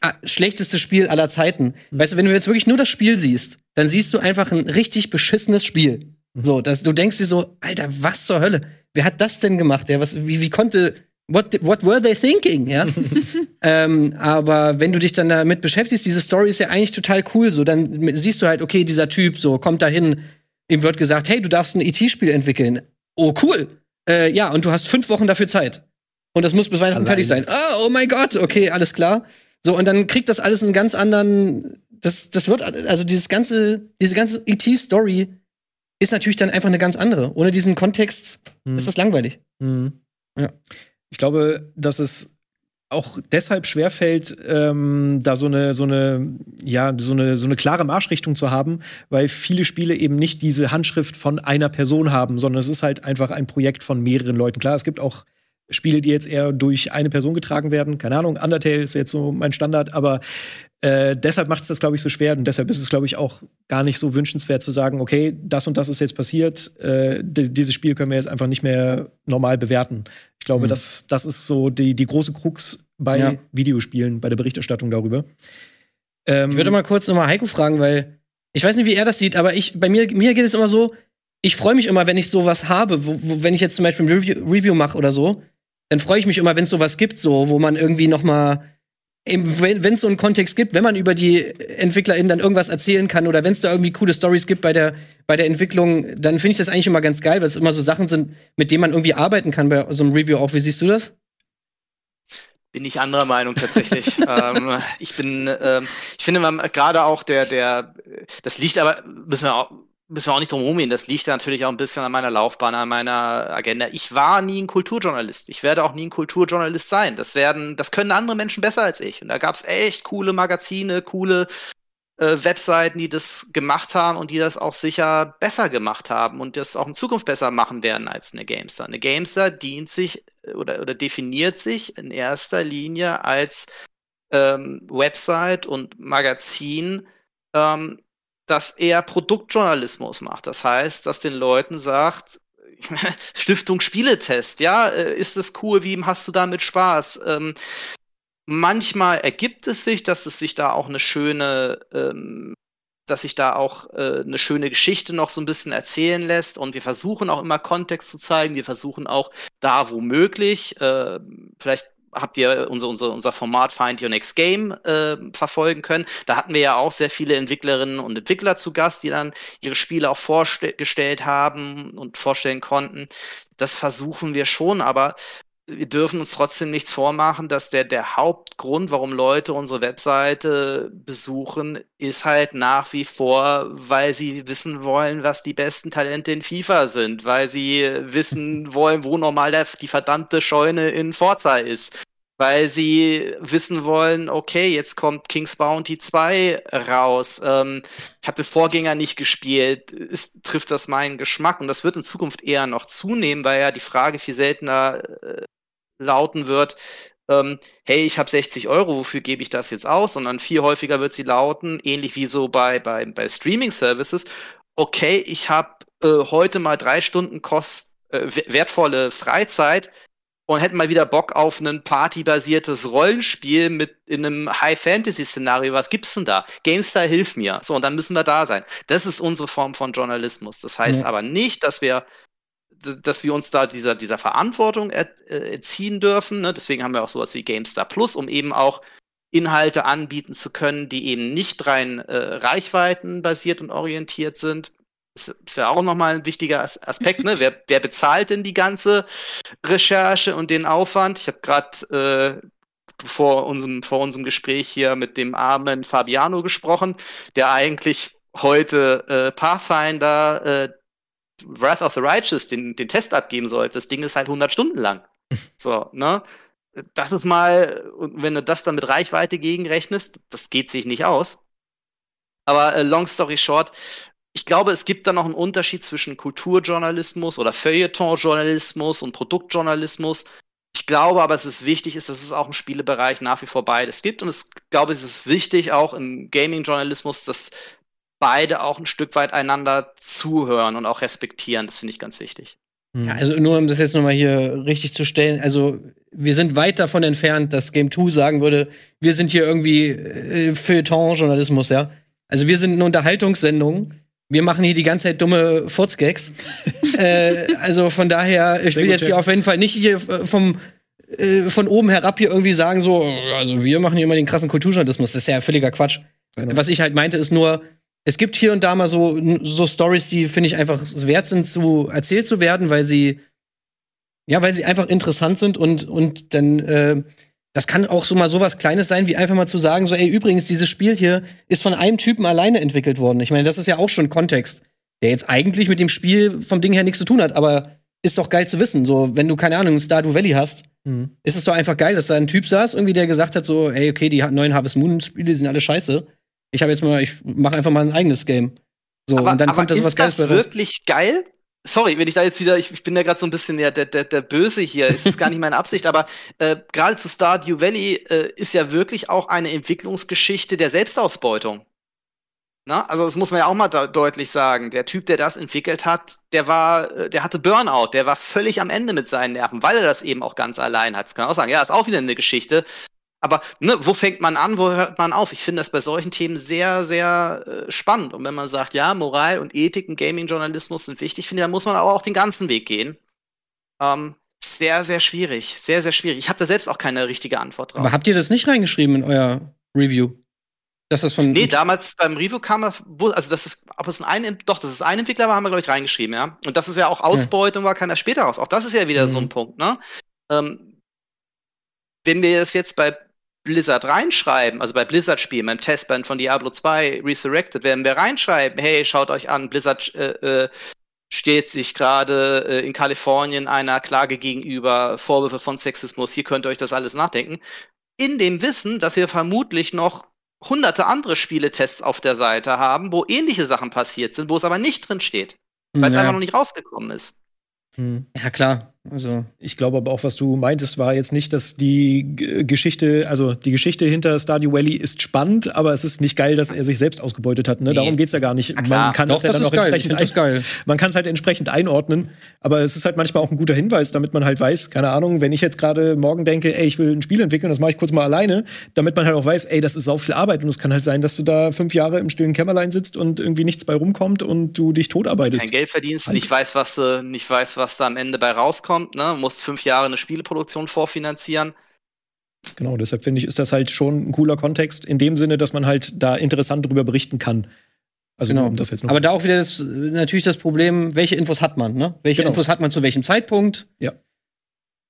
ah, schlechteste Spiel aller Zeiten. Mhm. Weißt du, wenn du jetzt wirklich nur das Spiel siehst, dann siehst du einfach ein richtig beschissenes Spiel. Mhm. So, dass du denkst dir so, Alter, was zur Hölle? Wer hat das denn gemacht? Ja, was, wie, wie konnte What, what were they thinking? Ja? ähm, aber wenn du dich dann damit beschäftigst, diese Story ist ja eigentlich total cool. So, dann siehst du halt, okay, dieser Typ so kommt dahin, ihm wird gesagt, hey, du darfst ein ET-Spiel entwickeln. Oh, cool. Äh, ja, und du hast fünf Wochen dafür Zeit. Und das muss bis Weihnachten Allein. fertig sein. Oh, oh mein Gott, okay, alles klar. So, und dann kriegt das alles einen ganz anderen. Das, das wird, also dieses ganze, diese ganze ET-Story ist natürlich dann einfach eine ganz andere. Ohne diesen Kontext hm. ist das langweilig. Hm. Ja. Ich glaube, dass es auch deshalb schwerfällt, ähm, da so eine, so eine, ja, so eine, so eine klare Marschrichtung zu haben, weil viele Spiele eben nicht diese Handschrift von einer Person haben, sondern es ist halt einfach ein Projekt von mehreren Leuten. Klar, es gibt auch Spiele, die jetzt eher durch eine Person getragen werden. Keine Ahnung, Undertale ist jetzt so mein Standard, aber äh, deshalb macht es das, glaube ich, so schwer und deshalb ist es, glaube ich, auch gar nicht so wünschenswert zu sagen, okay, das und das ist jetzt passiert, äh, dieses Spiel können wir jetzt einfach nicht mehr normal bewerten. Ich glaube, mhm. das, das ist so die, die große Krux bei ja. Videospielen, bei der Berichterstattung darüber. Ähm, ich würde mal kurz nochmal Heiko fragen, weil Ich weiß nicht, wie er das sieht, aber ich, bei mir, mir geht es immer so, ich freue mich immer, wenn ich sowas habe, wo, wo, wenn ich jetzt zum Beispiel ein Review, Review mache oder so, dann freue ich mich immer, wenn es sowas gibt, so, wo man irgendwie noch mal wenn es so einen Kontext gibt, wenn man über die EntwicklerInnen dann irgendwas erzählen kann oder wenn es da irgendwie coole Stories gibt bei der, bei der Entwicklung, dann finde ich das eigentlich immer ganz geil, weil es immer so Sachen sind, mit denen man irgendwie arbeiten kann bei so einem Review auch. Wie siehst du das? Bin ich anderer Meinung tatsächlich. ähm, ich bin, ähm, ich finde, man gerade auch der, der, das liegt aber, müssen wir auch, müssen wir auch nicht drum rumgehen. Das liegt natürlich auch ein bisschen an meiner Laufbahn, an meiner Agenda. Ich war nie ein Kulturjournalist. Ich werde auch nie ein Kulturjournalist sein. Das werden, das können andere Menschen besser als ich. Und da gab es echt coole Magazine, coole äh, Webseiten, die das gemacht haben und die das auch sicher besser gemacht haben und das auch in Zukunft besser machen werden als eine Gamester. Eine Gamester dient sich äh, oder, oder definiert sich in erster Linie als ähm, Website und Magazin, ähm, das eher Produktjournalismus macht. Das heißt, dass den Leuten sagt, Stiftung Spieletest, ja, äh, ist es cool, wie hast du damit Spaß? Ähm, manchmal ergibt es sich, dass es sich da auch eine schöne, ähm, dass sich da auch äh, eine schöne Geschichte noch so ein bisschen erzählen lässt und wir versuchen auch immer Kontext zu zeigen, wir versuchen auch da womöglich, äh, vielleicht habt ihr unser, unser, unser Format Find Your Next Game äh, verfolgen können. Da hatten wir ja auch sehr viele Entwicklerinnen und Entwickler zu Gast, die dann ihre Spiele auch vorgestellt haben und vorstellen konnten. Das versuchen wir schon, aber wir dürfen uns trotzdem nichts vormachen, dass der, der Hauptgrund, warum Leute unsere Webseite besuchen, ist halt nach wie vor, weil sie wissen wollen, was die besten Talente in FIFA sind, weil sie wissen wollen, wo normal der, die verdammte Scheune in Forza ist, weil sie wissen wollen, okay, jetzt kommt King's Bounty 2 raus. Ähm, ich habe den Vorgänger nicht gespielt. Ist, trifft das meinen Geschmack? Und das wird in Zukunft eher noch zunehmen, weil ja die Frage viel seltener äh, lauten wird, ähm, hey, ich habe 60 Euro, wofür gebe ich das jetzt aus? Sondern viel häufiger wird sie lauten, ähnlich wie so bei, bei, bei Streaming-Services, okay, ich habe äh, heute mal drei Stunden kost, äh, wertvolle Freizeit und hätte mal wieder Bock auf ein partybasiertes Rollenspiel mit in einem High-Fantasy-Szenario. Was gibt's denn da? GameStar hilf mir. So, und dann müssen wir da sein. Das ist unsere Form von Journalismus. Das heißt ja. aber nicht, dass wir dass wir uns da dieser, dieser Verantwortung er, äh, erziehen dürfen. Ne? Deswegen haben wir auch sowas wie GameStar Plus, um eben auch Inhalte anbieten zu können, die eben nicht rein äh, reichweitenbasiert und orientiert sind. Das ist ja auch nochmal ein wichtiger Aspekt. Ne? wer, wer bezahlt denn die ganze Recherche und den Aufwand? Ich habe gerade äh, vor, unserem, vor unserem Gespräch hier mit dem armen Fabiano gesprochen, der eigentlich heute äh, Pathfinder äh, Wrath of the Righteous den, den Test abgeben sollte, das Ding ist halt 100 Stunden lang. so, ne? Das ist mal, wenn du das dann mit Reichweite gegenrechnest, das geht sich nicht aus. Aber äh, long story short, ich glaube, es gibt da noch einen Unterschied zwischen Kulturjournalismus oder Feuilletonjournalismus und Produktjournalismus. Ich glaube aber, es ist wichtig, ist, dass es auch im Spielebereich nach wie vor beides gibt. Und ich glaube, es ist wichtig, auch im Gaming-Journalismus, dass beide auch ein Stück weit einander zuhören und auch respektieren. Das finde ich ganz wichtig. Ja, also nur um das jetzt nochmal hier richtig zu stellen, also wir sind weit davon entfernt, dass Game 2 sagen würde, wir sind hier irgendwie äh, Feuilleton-Journalismus, ja. Also wir sind eine Unterhaltungssendung. Wir machen hier die ganze Zeit dumme Furzgags. äh, also von daher, ich Sehr will jetzt hier auf jeden Fall nicht hier äh, vom äh, von oben herab hier irgendwie sagen, so, also wir machen hier immer den krassen Kulturjournalismus. Das ist ja völliger Quatsch. Genau. Was ich halt meinte, ist nur, es gibt hier und da mal so, so Stories, die finde ich einfach wert sind, zu erzählt zu werden, weil sie ja, weil sie einfach interessant sind und, und dann, äh, das kann auch so mal sowas Kleines sein, wie einfach mal zu sagen, so, ey, übrigens, dieses Spiel hier ist von einem Typen alleine entwickelt worden. Ich meine, das ist ja auch schon Kontext, der jetzt eigentlich mit dem Spiel vom Ding her nichts zu tun hat, aber ist doch geil zu wissen. So, wenn du, keine Ahnung, Stardew Valley hast, mhm. ist es doch einfach geil, dass da ein Typ saß, irgendwie, der gesagt hat, so, ey, okay, die neuen Harvest Moon-Spiele sind alle scheiße ich habe jetzt mal, ich mache einfach mal ein eigenes Game. So, aber, und dann kommt da sowas Geiles das wirklich geil? Sorry, wenn ich da jetzt wieder, ich, ich bin ja gerade so ein bisschen ja, der, der, der Böse hier, es ist gar nicht meine Absicht, aber äh, gerade zu Stardew Valley äh, ist ja wirklich auch eine Entwicklungsgeschichte der Selbstausbeutung. Na? Also das muss man ja auch mal deutlich sagen. Der Typ, der das entwickelt hat, der war, äh, der hatte Burnout, der war völlig am Ende mit seinen Nerven, weil er das eben auch ganz allein hat. Das kann man auch sagen. Ja, ist auch wieder eine Geschichte Aber ne, wo fängt man an, wo hört man auf? Ich finde das bei solchen Themen sehr, sehr äh, spannend. Und wenn man sagt, ja, Moral und Ethik im Gaming-Journalismus sind wichtig, finde ich, da muss man aber auch den ganzen Weg gehen. Ähm, sehr, sehr schwierig. Sehr, sehr schwierig. Ich habe da selbst auch keine richtige Antwort drauf. Aber habt ihr das nicht reingeschrieben in euer Review? Dass das von. Nee, damals beim Review kam er, also das ist, ob es ein, doch, das ist ein Entwickler war, haben wir, glaube ich, reingeschrieben, ja. Und das ist ja auch Ausbeutung, war, kam ja später raus. Auch das ist ja wieder mhm. so ein mhm. Punkt, ne? Ähm, wenn wir das jetzt bei Blizzard reinschreiben, also bei Blizzard-Spielen, beim Testband von Diablo 2 Resurrected, werden wir reinschreiben, hey, schaut euch an, Blizzard äh, äh, steht sich gerade äh, in Kalifornien einer Klage gegenüber, Vorwürfe von Sexismus, hier könnt ihr euch das alles nachdenken. In dem Wissen, dass wir vermutlich noch hunderte andere Spieletests auf der Seite haben, wo ähnliche Sachen passiert sind, wo es aber nicht drin steht, weil es ja. einfach noch nicht rausgekommen ist. Hm. Ja, klar. Also ich glaube aber auch, was du meintest, war jetzt nicht, dass die Geschichte, also die Geschichte hinter Stardew Valley ist spannend, aber es ist nicht geil, dass er sich selbst ausgebeutet hat. Ne? Nee. Darum geht's ja gar nicht. Man kann Doch, das ja dann auch geil. entsprechend geil. Man kann es halt entsprechend einordnen, aber es ist halt manchmal auch ein guter Hinweis, damit man halt weiß, keine Ahnung, wenn ich jetzt gerade morgen denke, ey, ich will ein Spiel entwickeln, das mache ich kurz mal alleine, damit man halt auch weiß, ey, das ist sau viel Arbeit und es kann halt sein, dass du da fünf Jahre im stillen Kämmerlein sitzt und irgendwie nichts bei rumkommt und du dich totarbeitest. Kein Geld verdienst, halt. nicht weiß, was, äh, nicht weiß, was da am Ende bei rauskommt, ne? Musst fünf Jahre eine Spieleproduktion vorfinanzieren. Genau, deshalb finde ich, ist das halt schon ein cooler Kontext, in dem Sinne, dass man halt da interessant drüber berichten kann. Also genau. Um Aber da auch wieder das, natürlich das Problem, welche Infos hat man, ne? Welche genau. Infos hat man zu welchem Zeitpunkt? Ja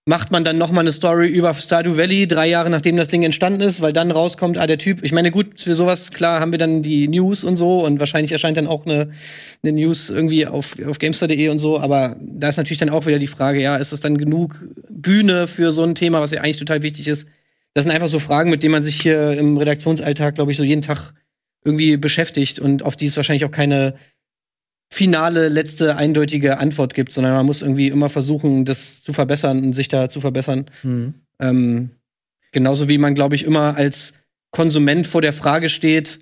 macht man dann noch mal eine Story über Stardew Valley, drei Jahre nachdem das Ding entstanden ist, weil dann rauskommt, ah, der Typ, ich meine, gut, für sowas, klar, haben wir dann die News und so und wahrscheinlich erscheint dann auch eine, eine News irgendwie auf, auf Gamestar.de und so, aber da ist natürlich dann auch wieder die Frage, ja, ist das dann genug Bühne für so ein Thema, was ja eigentlich total wichtig ist? Das sind einfach so Fragen, mit denen man sich hier im Redaktionsalltag, glaube ich, so jeden Tag irgendwie beschäftigt und auf die es wahrscheinlich auch keine finale, letzte, eindeutige Antwort gibt, sondern man muss irgendwie immer versuchen, das zu verbessern und sich da zu verbessern. Mhm. Ähm, genauso wie man, glaube ich, immer als Konsument vor der Frage steht,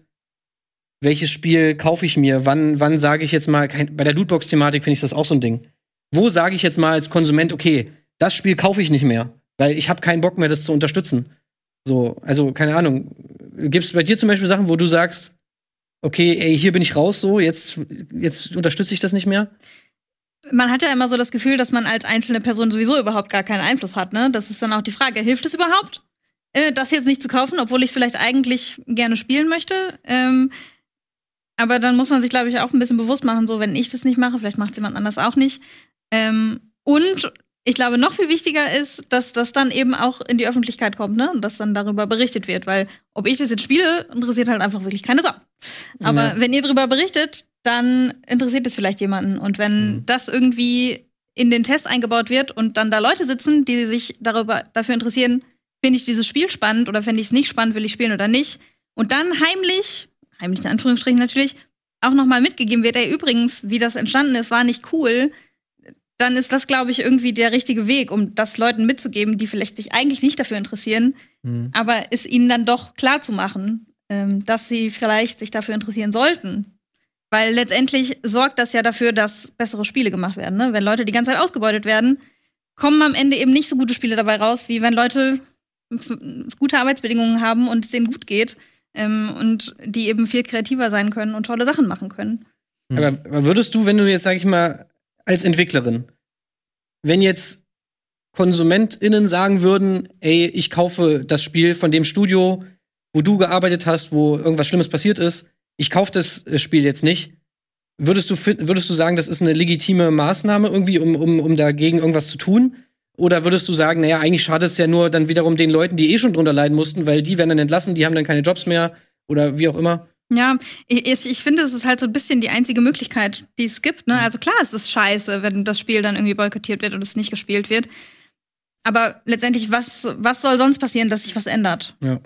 welches Spiel kaufe ich mir? Wann, wann sage ich jetzt mal, bei der Lootbox-Thematik finde ich das auch so ein Ding. Wo sage ich jetzt mal als Konsument, okay, das Spiel kaufe ich nicht mehr, weil ich habe keinen Bock mehr, das zu unterstützen. So, also keine Ahnung. Gibt es bei dir zum Beispiel Sachen, wo du sagst, okay, ey, hier bin ich raus, so, jetzt, jetzt unterstütze ich das nicht mehr? Man hat ja immer so das Gefühl, dass man als einzelne Person sowieso überhaupt gar keinen Einfluss hat, ne? Das ist dann auch die Frage, hilft es überhaupt, äh, das jetzt nicht zu kaufen, obwohl ich es vielleicht eigentlich gerne spielen möchte? Ähm, aber dann muss man sich, glaube ich, auch ein bisschen bewusst machen, so, wenn ich das nicht mache, vielleicht macht es jemand anders auch nicht. Ähm, und ich glaube, noch viel wichtiger ist, dass das dann eben auch in die Öffentlichkeit kommt, ne? Und dass dann darüber berichtet wird, weil ob ich das jetzt spiele, interessiert halt einfach wirklich keine Sau. Aber ja. wenn ihr darüber berichtet, dann interessiert es vielleicht jemanden. Und wenn mhm. das irgendwie in den Test eingebaut wird und dann da Leute sitzen, die sich darüber, dafür interessieren, finde ich dieses Spiel spannend oder finde ich es nicht spannend, will ich spielen oder nicht. Und dann heimlich, heimlich in Anführungsstrichen natürlich, auch nochmal mitgegeben wird, ey, übrigens, wie das entstanden ist, war nicht cool dann ist das, glaube ich, irgendwie der richtige Weg, um das Leuten mitzugeben, die vielleicht sich eigentlich nicht dafür interessieren, mhm. aber es ihnen dann doch klar zu machen, ähm, dass sie vielleicht sich dafür interessieren sollten. Weil letztendlich sorgt das ja dafür, dass bessere Spiele gemacht werden. Ne? Wenn Leute die ganze Zeit ausgebeutet werden, kommen am Ende eben nicht so gute Spiele dabei raus, wie wenn Leute gute Arbeitsbedingungen haben und es denen gut geht ähm, und die eben viel kreativer sein können und tolle Sachen machen können. Aber würdest du, wenn du jetzt, sag ich mal, als Entwicklerin, wenn jetzt KonsumentInnen sagen würden, ey, ich kaufe das Spiel von dem Studio, wo du gearbeitet hast, wo irgendwas Schlimmes passiert ist, ich kaufe das Spiel jetzt nicht, würdest du, würdest du sagen, das ist eine legitime Maßnahme irgendwie, um, um, um dagegen irgendwas zu tun? Oder würdest du sagen, naja, eigentlich schadet es ja nur dann wiederum den Leuten, die eh schon drunter leiden mussten, weil die werden dann entlassen, die haben dann keine Jobs mehr oder wie auch immer? Ja, ich, ich finde, es ist halt so ein bisschen die einzige Möglichkeit, die es gibt. Ne? Mhm. Also klar, es ist scheiße, wenn das Spiel dann irgendwie boykottiert wird und es nicht gespielt wird. Aber letztendlich, was, was soll sonst passieren, dass sich was ändert? Ja.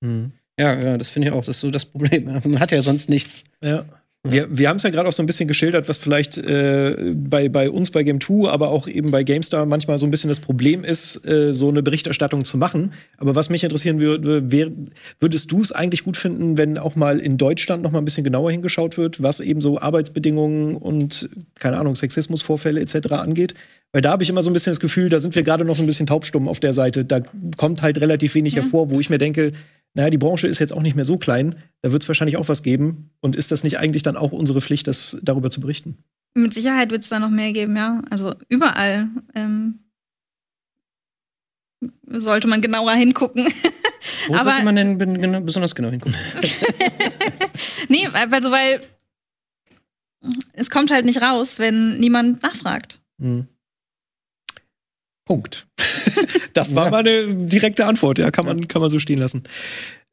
Mhm. Ja, ja, das finde ich auch. Das ist so das Problem. Man hat ja sonst nichts. Ja. Wir, wir haben es ja gerade auch so ein bisschen geschildert, was vielleicht äh, bei, bei uns bei Game 2, aber auch eben bei GameStar manchmal so ein bisschen das Problem ist, äh, so eine Berichterstattung zu machen. Aber was mich interessieren würde, wär, würdest du es eigentlich gut finden, wenn auch mal in Deutschland noch mal ein bisschen genauer hingeschaut wird, was eben so Arbeitsbedingungen und, keine Ahnung, Sexismusvorfälle etc. angeht? Weil da habe ich immer so ein bisschen das Gefühl, da sind wir gerade noch so ein bisschen taubstumm auf der Seite. Da kommt halt relativ wenig mhm. hervor, wo ich mir denke, naja, die Branche ist jetzt auch nicht mehr so klein, da wird es wahrscheinlich auch was geben. Und ist das nicht eigentlich dann auch unsere Pflicht, das darüber zu berichten? Mit Sicherheit wird es da noch mehr geben, ja. Also überall ähm, sollte man genauer hingucken. Wo Aber, sollte man denn besonders genau hingucken? nee, also weil es kommt halt nicht raus, wenn niemand nachfragt. Mhm. Punkt. das war ja. mal eine direkte Antwort, ja, kann man, kann man so stehen lassen.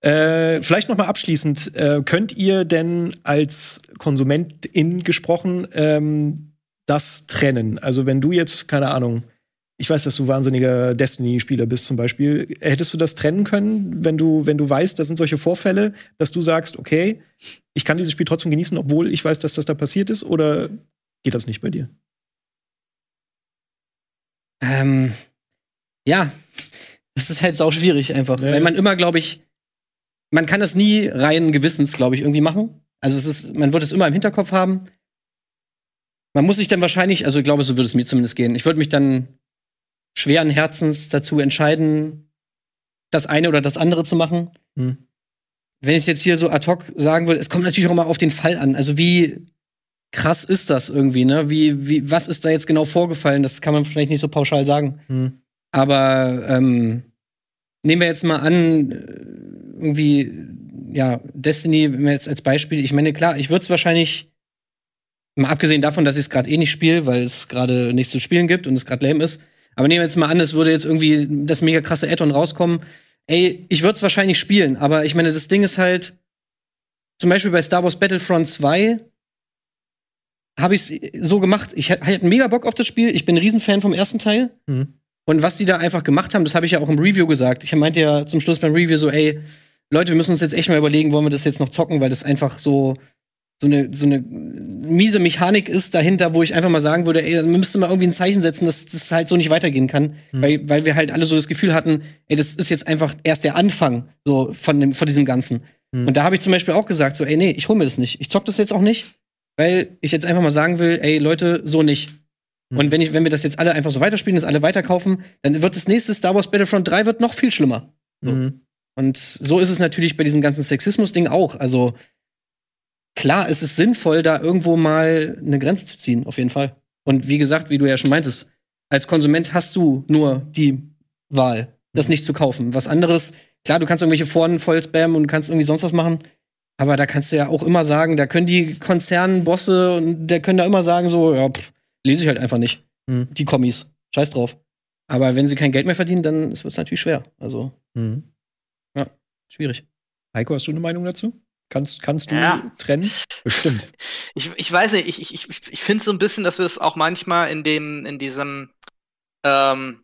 Äh, vielleicht noch mal abschließend, äh, könnt ihr denn als Konsumentin gesprochen ähm, das trennen? Also wenn du jetzt, keine Ahnung, ich weiß, dass du wahnsinniger Destiny-Spieler bist zum Beispiel, hättest du das trennen können, wenn du, wenn du weißt, das sind solche Vorfälle, dass du sagst, okay, ich kann dieses Spiel trotzdem genießen, obwohl ich weiß, dass das da passiert ist, oder geht das nicht bei dir? Ähm, ja, das ist halt sau schwierig einfach, ja. weil man immer, glaube ich, man kann das nie rein Gewissens, glaube ich, irgendwie machen. Also es ist, man wird es immer im Hinterkopf haben. Man muss sich dann wahrscheinlich, also ich glaube, so würde es mir zumindest gehen. Ich würde mich dann schweren Herzens dazu entscheiden, das eine oder das andere zu machen. Hm. Wenn ich jetzt hier so ad hoc sagen würde, es kommt natürlich auch mal auf den Fall an. Also wie krass ist das irgendwie, ne? Wie, wie, was ist da jetzt genau vorgefallen? Das kann man vielleicht nicht so pauschal sagen. Hm. Aber ähm, nehmen wir jetzt mal an, irgendwie, ja, Destiny, wenn wir jetzt als Beispiel, ich meine, klar, ich würde es wahrscheinlich, mal abgesehen davon, dass ich es gerade eh nicht spiele, weil es gerade nichts zu spielen gibt und es gerade lame ist, aber nehmen wir jetzt mal an, es würde jetzt irgendwie das mega krasse Add-on rauskommen. Ey, ich würde es wahrscheinlich spielen, aber ich meine, das Ding ist halt, zum Beispiel bei Star Wars Battlefront 2 habe ich es so gemacht. Ich hatte mega Bock auf das Spiel. Ich bin ein Riesenfan vom ersten Teil. Mhm. Und was die da einfach gemacht haben, das habe ich ja auch im Review gesagt. Ich meinte ja zum Schluss beim Review so, ey, Leute, wir müssen uns jetzt echt mal überlegen, wollen wir das jetzt noch zocken, weil das einfach so so eine, so eine miese Mechanik ist dahinter, wo ich einfach mal sagen würde, ey, wir müssten mal irgendwie ein Zeichen setzen, dass das halt so nicht weitergehen kann. Mhm. Weil, weil wir halt alle so das Gefühl hatten, ey, das ist jetzt einfach erst der Anfang so von, dem, von diesem Ganzen. Mhm. Und da habe ich zum Beispiel auch gesagt, so, ey, nee, ich hol mir das nicht. Ich zock das jetzt auch nicht, weil ich jetzt einfach mal sagen will, ey, Leute, so nicht. Mhm. Und wenn, ich, wenn wir das jetzt alle einfach so weiterspielen, das alle weiterkaufen, dann wird das nächste Star Wars Battlefront 3 wird noch viel schlimmer. So. Mhm. Und so ist es natürlich bei diesem ganzen Sexismus-Ding auch. Also klar, es ist sinnvoll, da irgendwo mal eine Grenze zu ziehen, auf jeden Fall. Und wie gesagt, wie du ja schon meintest, als Konsument hast du nur die Wahl, das mhm. nicht zu kaufen. Was anderes, klar, du kannst irgendwelche Foren voll spammen und kannst irgendwie sonst was machen. Aber da kannst du ja auch immer sagen, da können die Konzernbosse und der können da immer sagen, so, ja, pff, lese ich halt einfach nicht. Mhm. Die Kommis. Scheiß drauf. Aber wenn sie kein Geld mehr verdienen, dann wird es natürlich schwer. Also, mhm. ja, schwierig. Heiko, hast du eine Meinung dazu? Kannst, kannst du ja. trennen? Bestimmt. Ich, ich weiß nicht, ich, ich, ich finde so ein bisschen, dass wir es auch manchmal in dem, in diesem, ähm,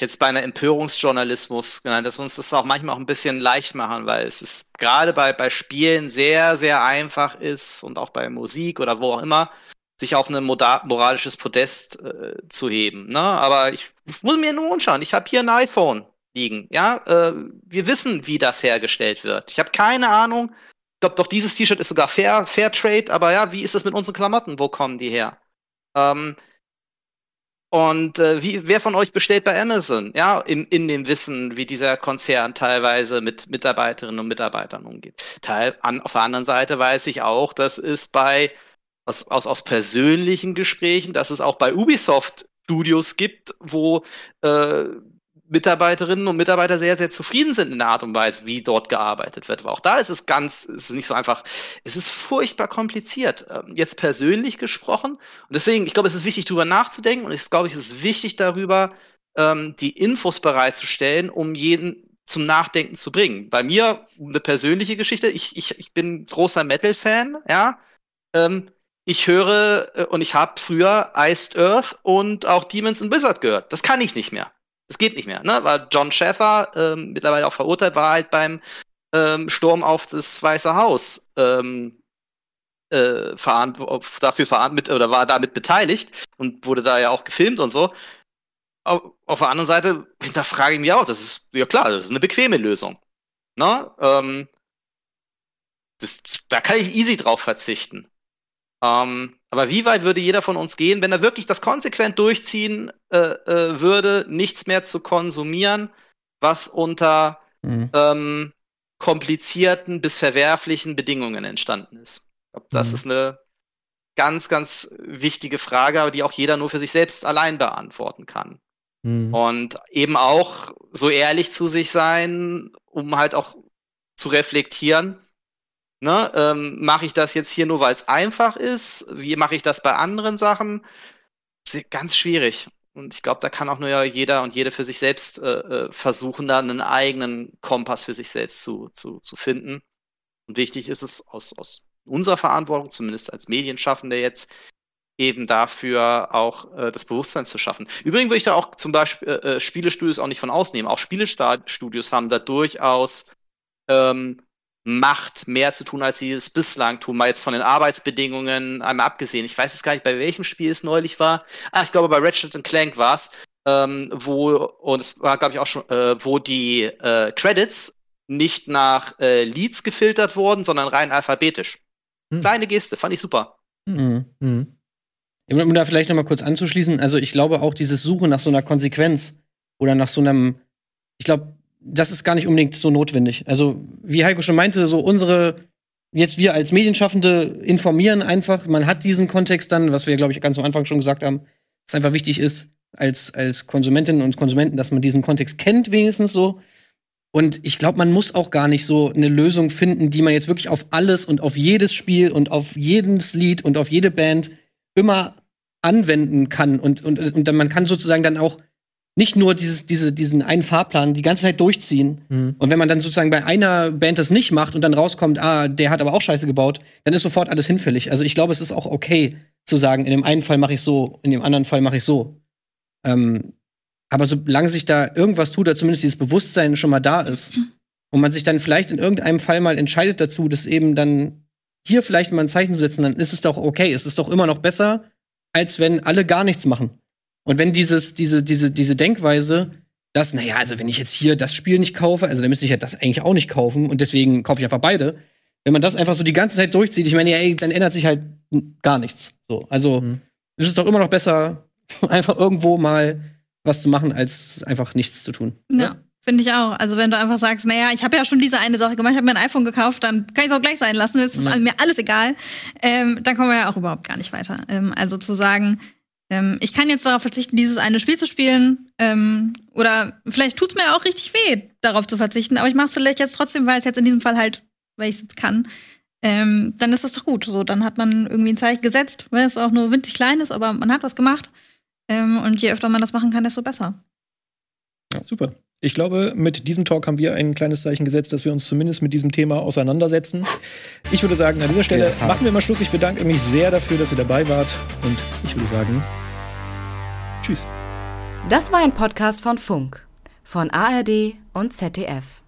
jetzt bei einer Empörungsjournalismus genannt, dass wir uns das auch manchmal auch ein bisschen leicht machen, weil es ist gerade bei, bei Spielen sehr, sehr einfach ist und auch bei Musik oder wo auch immer, sich auf ein moralisches Podest äh, zu heben. Ne? Aber ich, muss mir nur anschauen. Ich habe hier ein iPhone liegen. Ja, äh, wir wissen, wie das hergestellt wird. Ich habe keine Ahnung. Ich glaube, doch dieses T-Shirt ist sogar Fair, Fair Trade, aber ja, wie ist es mit unseren Klamotten? Wo kommen die her? Ähm, und äh, wie, wer von euch bestellt bei Amazon? Ja, in, in dem Wissen, wie dieser Konzern teilweise mit Mitarbeiterinnen und Mitarbeitern umgeht. Teil, an, auf der anderen Seite weiß ich auch, dass es bei aus, aus, aus persönlichen Gesprächen, dass es auch bei Ubisoft Studios gibt, wo äh, Mitarbeiterinnen und Mitarbeiter sehr, sehr zufrieden sind in der Art und Weise, wie dort gearbeitet wird. Aber auch da ist es ganz, ist es nicht so einfach, es ist furchtbar kompliziert. Ähm, jetzt persönlich gesprochen. Und deswegen, ich glaube, es ist wichtig, darüber nachzudenken und ich glaube, es ist wichtig, darüber ähm, die Infos bereitzustellen, um jeden zum Nachdenken zu bringen. Bei mir eine persönliche Geschichte. Ich, ich, ich bin großer Metal-Fan, ja. Ähm, ich höre äh, und ich habe früher Iced Earth und auch Demons and Wizard gehört. Das kann ich nicht mehr. Das geht nicht mehr, ne? Weil John Schäfer, ähm, mittlerweile auch verurteilt, war halt beim ähm, Sturm auf das Weiße Haus ähm, äh, dafür verantwortlich oder war damit beteiligt und wurde da ja auch gefilmt und so. Auf, auf der anderen Seite hinterfrage ich mich auch, das ist, ja klar, das ist eine bequeme Lösung. Ne? Ähm, das, da kann ich easy drauf verzichten. Ähm, aber wie weit würde jeder von uns gehen, wenn er wirklich das konsequent durchziehen äh, äh, würde, nichts mehr zu konsumieren, was unter mhm. ähm, komplizierten bis verwerflichen Bedingungen entstanden ist? Ich glaube, das mhm. ist eine ganz, ganz wichtige Frage, aber die auch jeder nur für sich selbst allein beantworten kann. Mhm. Und eben auch so ehrlich zu sich sein, um halt auch zu reflektieren, Ne, ähm, mache ich das jetzt hier nur, weil es einfach ist? Wie mache ich das bei anderen Sachen? Ganz schwierig. Und ich glaube, da kann auch nur jeder und jede für sich selbst äh, äh, versuchen, da einen eigenen Kompass für sich selbst zu, zu, zu finden. Und wichtig ist es aus, aus unserer Verantwortung, zumindest als Medienschaffende jetzt, eben dafür auch äh, das Bewusstsein zu schaffen. Übrigens würde ich da auch zum Beispiel äh, äh Spielestudios auch nicht von ausnehmen. Auch Spielestudios haben da durchaus ähm, Macht mehr zu tun, als sie es bislang tun. Mal jetzt von den Arbeitsbedingungen einmal abgesehen. Ich weiß jetzt gar nicht, bei welchem Spiel es neulich war. Ah, ich glaube, bei Ratchet Clank war es, ähm, wo, und es war, glaube ich, auch schon, äh, wo die äh, Credits nicht nach äh, Leads gefiltert wurden, sondern rein alphabetisch. Hm. Kleine Geste, fand ich super. Mhm. Mhm. Um da vielleicht noch mal kurz anzuschließen, also ich glaube auch dieses Suchen nach so einer Konsequenz oder nach so einem, ich glaube, das ist gar nicht unbedingt so notwendig. Also, wie Heiko schon meinte, so unsere, jetzt wir als Medienschaffende informieren einfach, man hat diesen Kontext dann, was wir, glaube ich, ganz am Anfang schon gesagt haben, dass einfach wichtig ist, als, als Konsumentinnen und Konsumenten, dass man diesen Kontext kennt, wenigstens so. Und ich glaube, man muss auch gar nicht so eine Lösung finden, die man jetzt wirklich auf alles und auf jedes Spiel und auf jedes Lied und auf jede Band immer anwenden kann. Und, und, und man kann sozusagen dann auch nicht nur dieses, diese, diesen einen Fahrplan die ganze Zeit durchziehen. Mhm. Und wenn man dann sozusagen bei einer Band das nicht macht und dann rauskommt, ah, der hat aber auch Scheiße gebaut, dann ist sofort alles hinfällig. Also ich glaube, es ist auch okay zu sagen, in dem einen Fall mache ich so, in dem anderen Fall mache ich so. Ähm, aber solange sich da irgendwas tut, oder zumindest dieses Bewusstsein schon mal da ist, und man sich dann vielleicht in irgendeinem Fall mal entscheidet dazu, das eben dann hier vielleicht mal ein Zeichen zu setzen, dann ist es doch okay. Es ist doch immer noch besser, als wenn alle gar nichts machen. Und wenn dieses, diese, diese, diese Denkweise, dass, naja, also wenn ich jetzt hier das Spiel nicht kaufe, also dann müsste ich ja das eigentlich auch nicht kaufen und deswegen kaufe ich einfach beide. Wenn man das einfach so die ganze Zeit durchzieht, ich meine, ja, ey, dann ändert sich halt gar nichts. So, also mhm. es ist doch immer noch besser, einfach irgendwo mal was zu machen, als einfach nichts zu tun. Ja. ja. Finde ich auch. Also wenn du einfach sagst, naja, ich habe ja schon diese eine Sache gemacht, ich habe mir ein iPhone gekauft, dann kann ich es auch gleich sein lassen, jetzt ist mhm. mir alles egal. Ähm, dann kommen wir ja auch überhaupt gar nicht weiter. Ähm, also zu sagen, ähm, ich kann jetzt darauf verzichten, dieses eine Spiel zu spielen. Ähm, oder vielleicht tut es mir auch richtig weh, darauf zu verzichten, aber ich mache es vielleicht jetzt trotzdem, weil es jetzt in diesem Fall halt, weil ich es jetzt kann. Ähm, dann ist das doch gut. So, dann hat man irgendwie ein Zeichen gesetzt, weil es auch nur winzig klein ist, aber man hat was gemacht. Ähm, und je öfter man das machen kann, desto besser. Ja, super. Ich glaube, mit diesem Talk haben wir ein kleines Zeichen gesetzt, dass wir uns zumindest mit diesem Thema auseinandersetzen. Ich würde sagen, an dieser Stelle machen wir mal Schluss. Ich bedanke mich sehr dafür, dass ihr dabei wart. Und ich würde sagen, tschüss. Das war ein Podcast von Funk, von ARD und ZDF.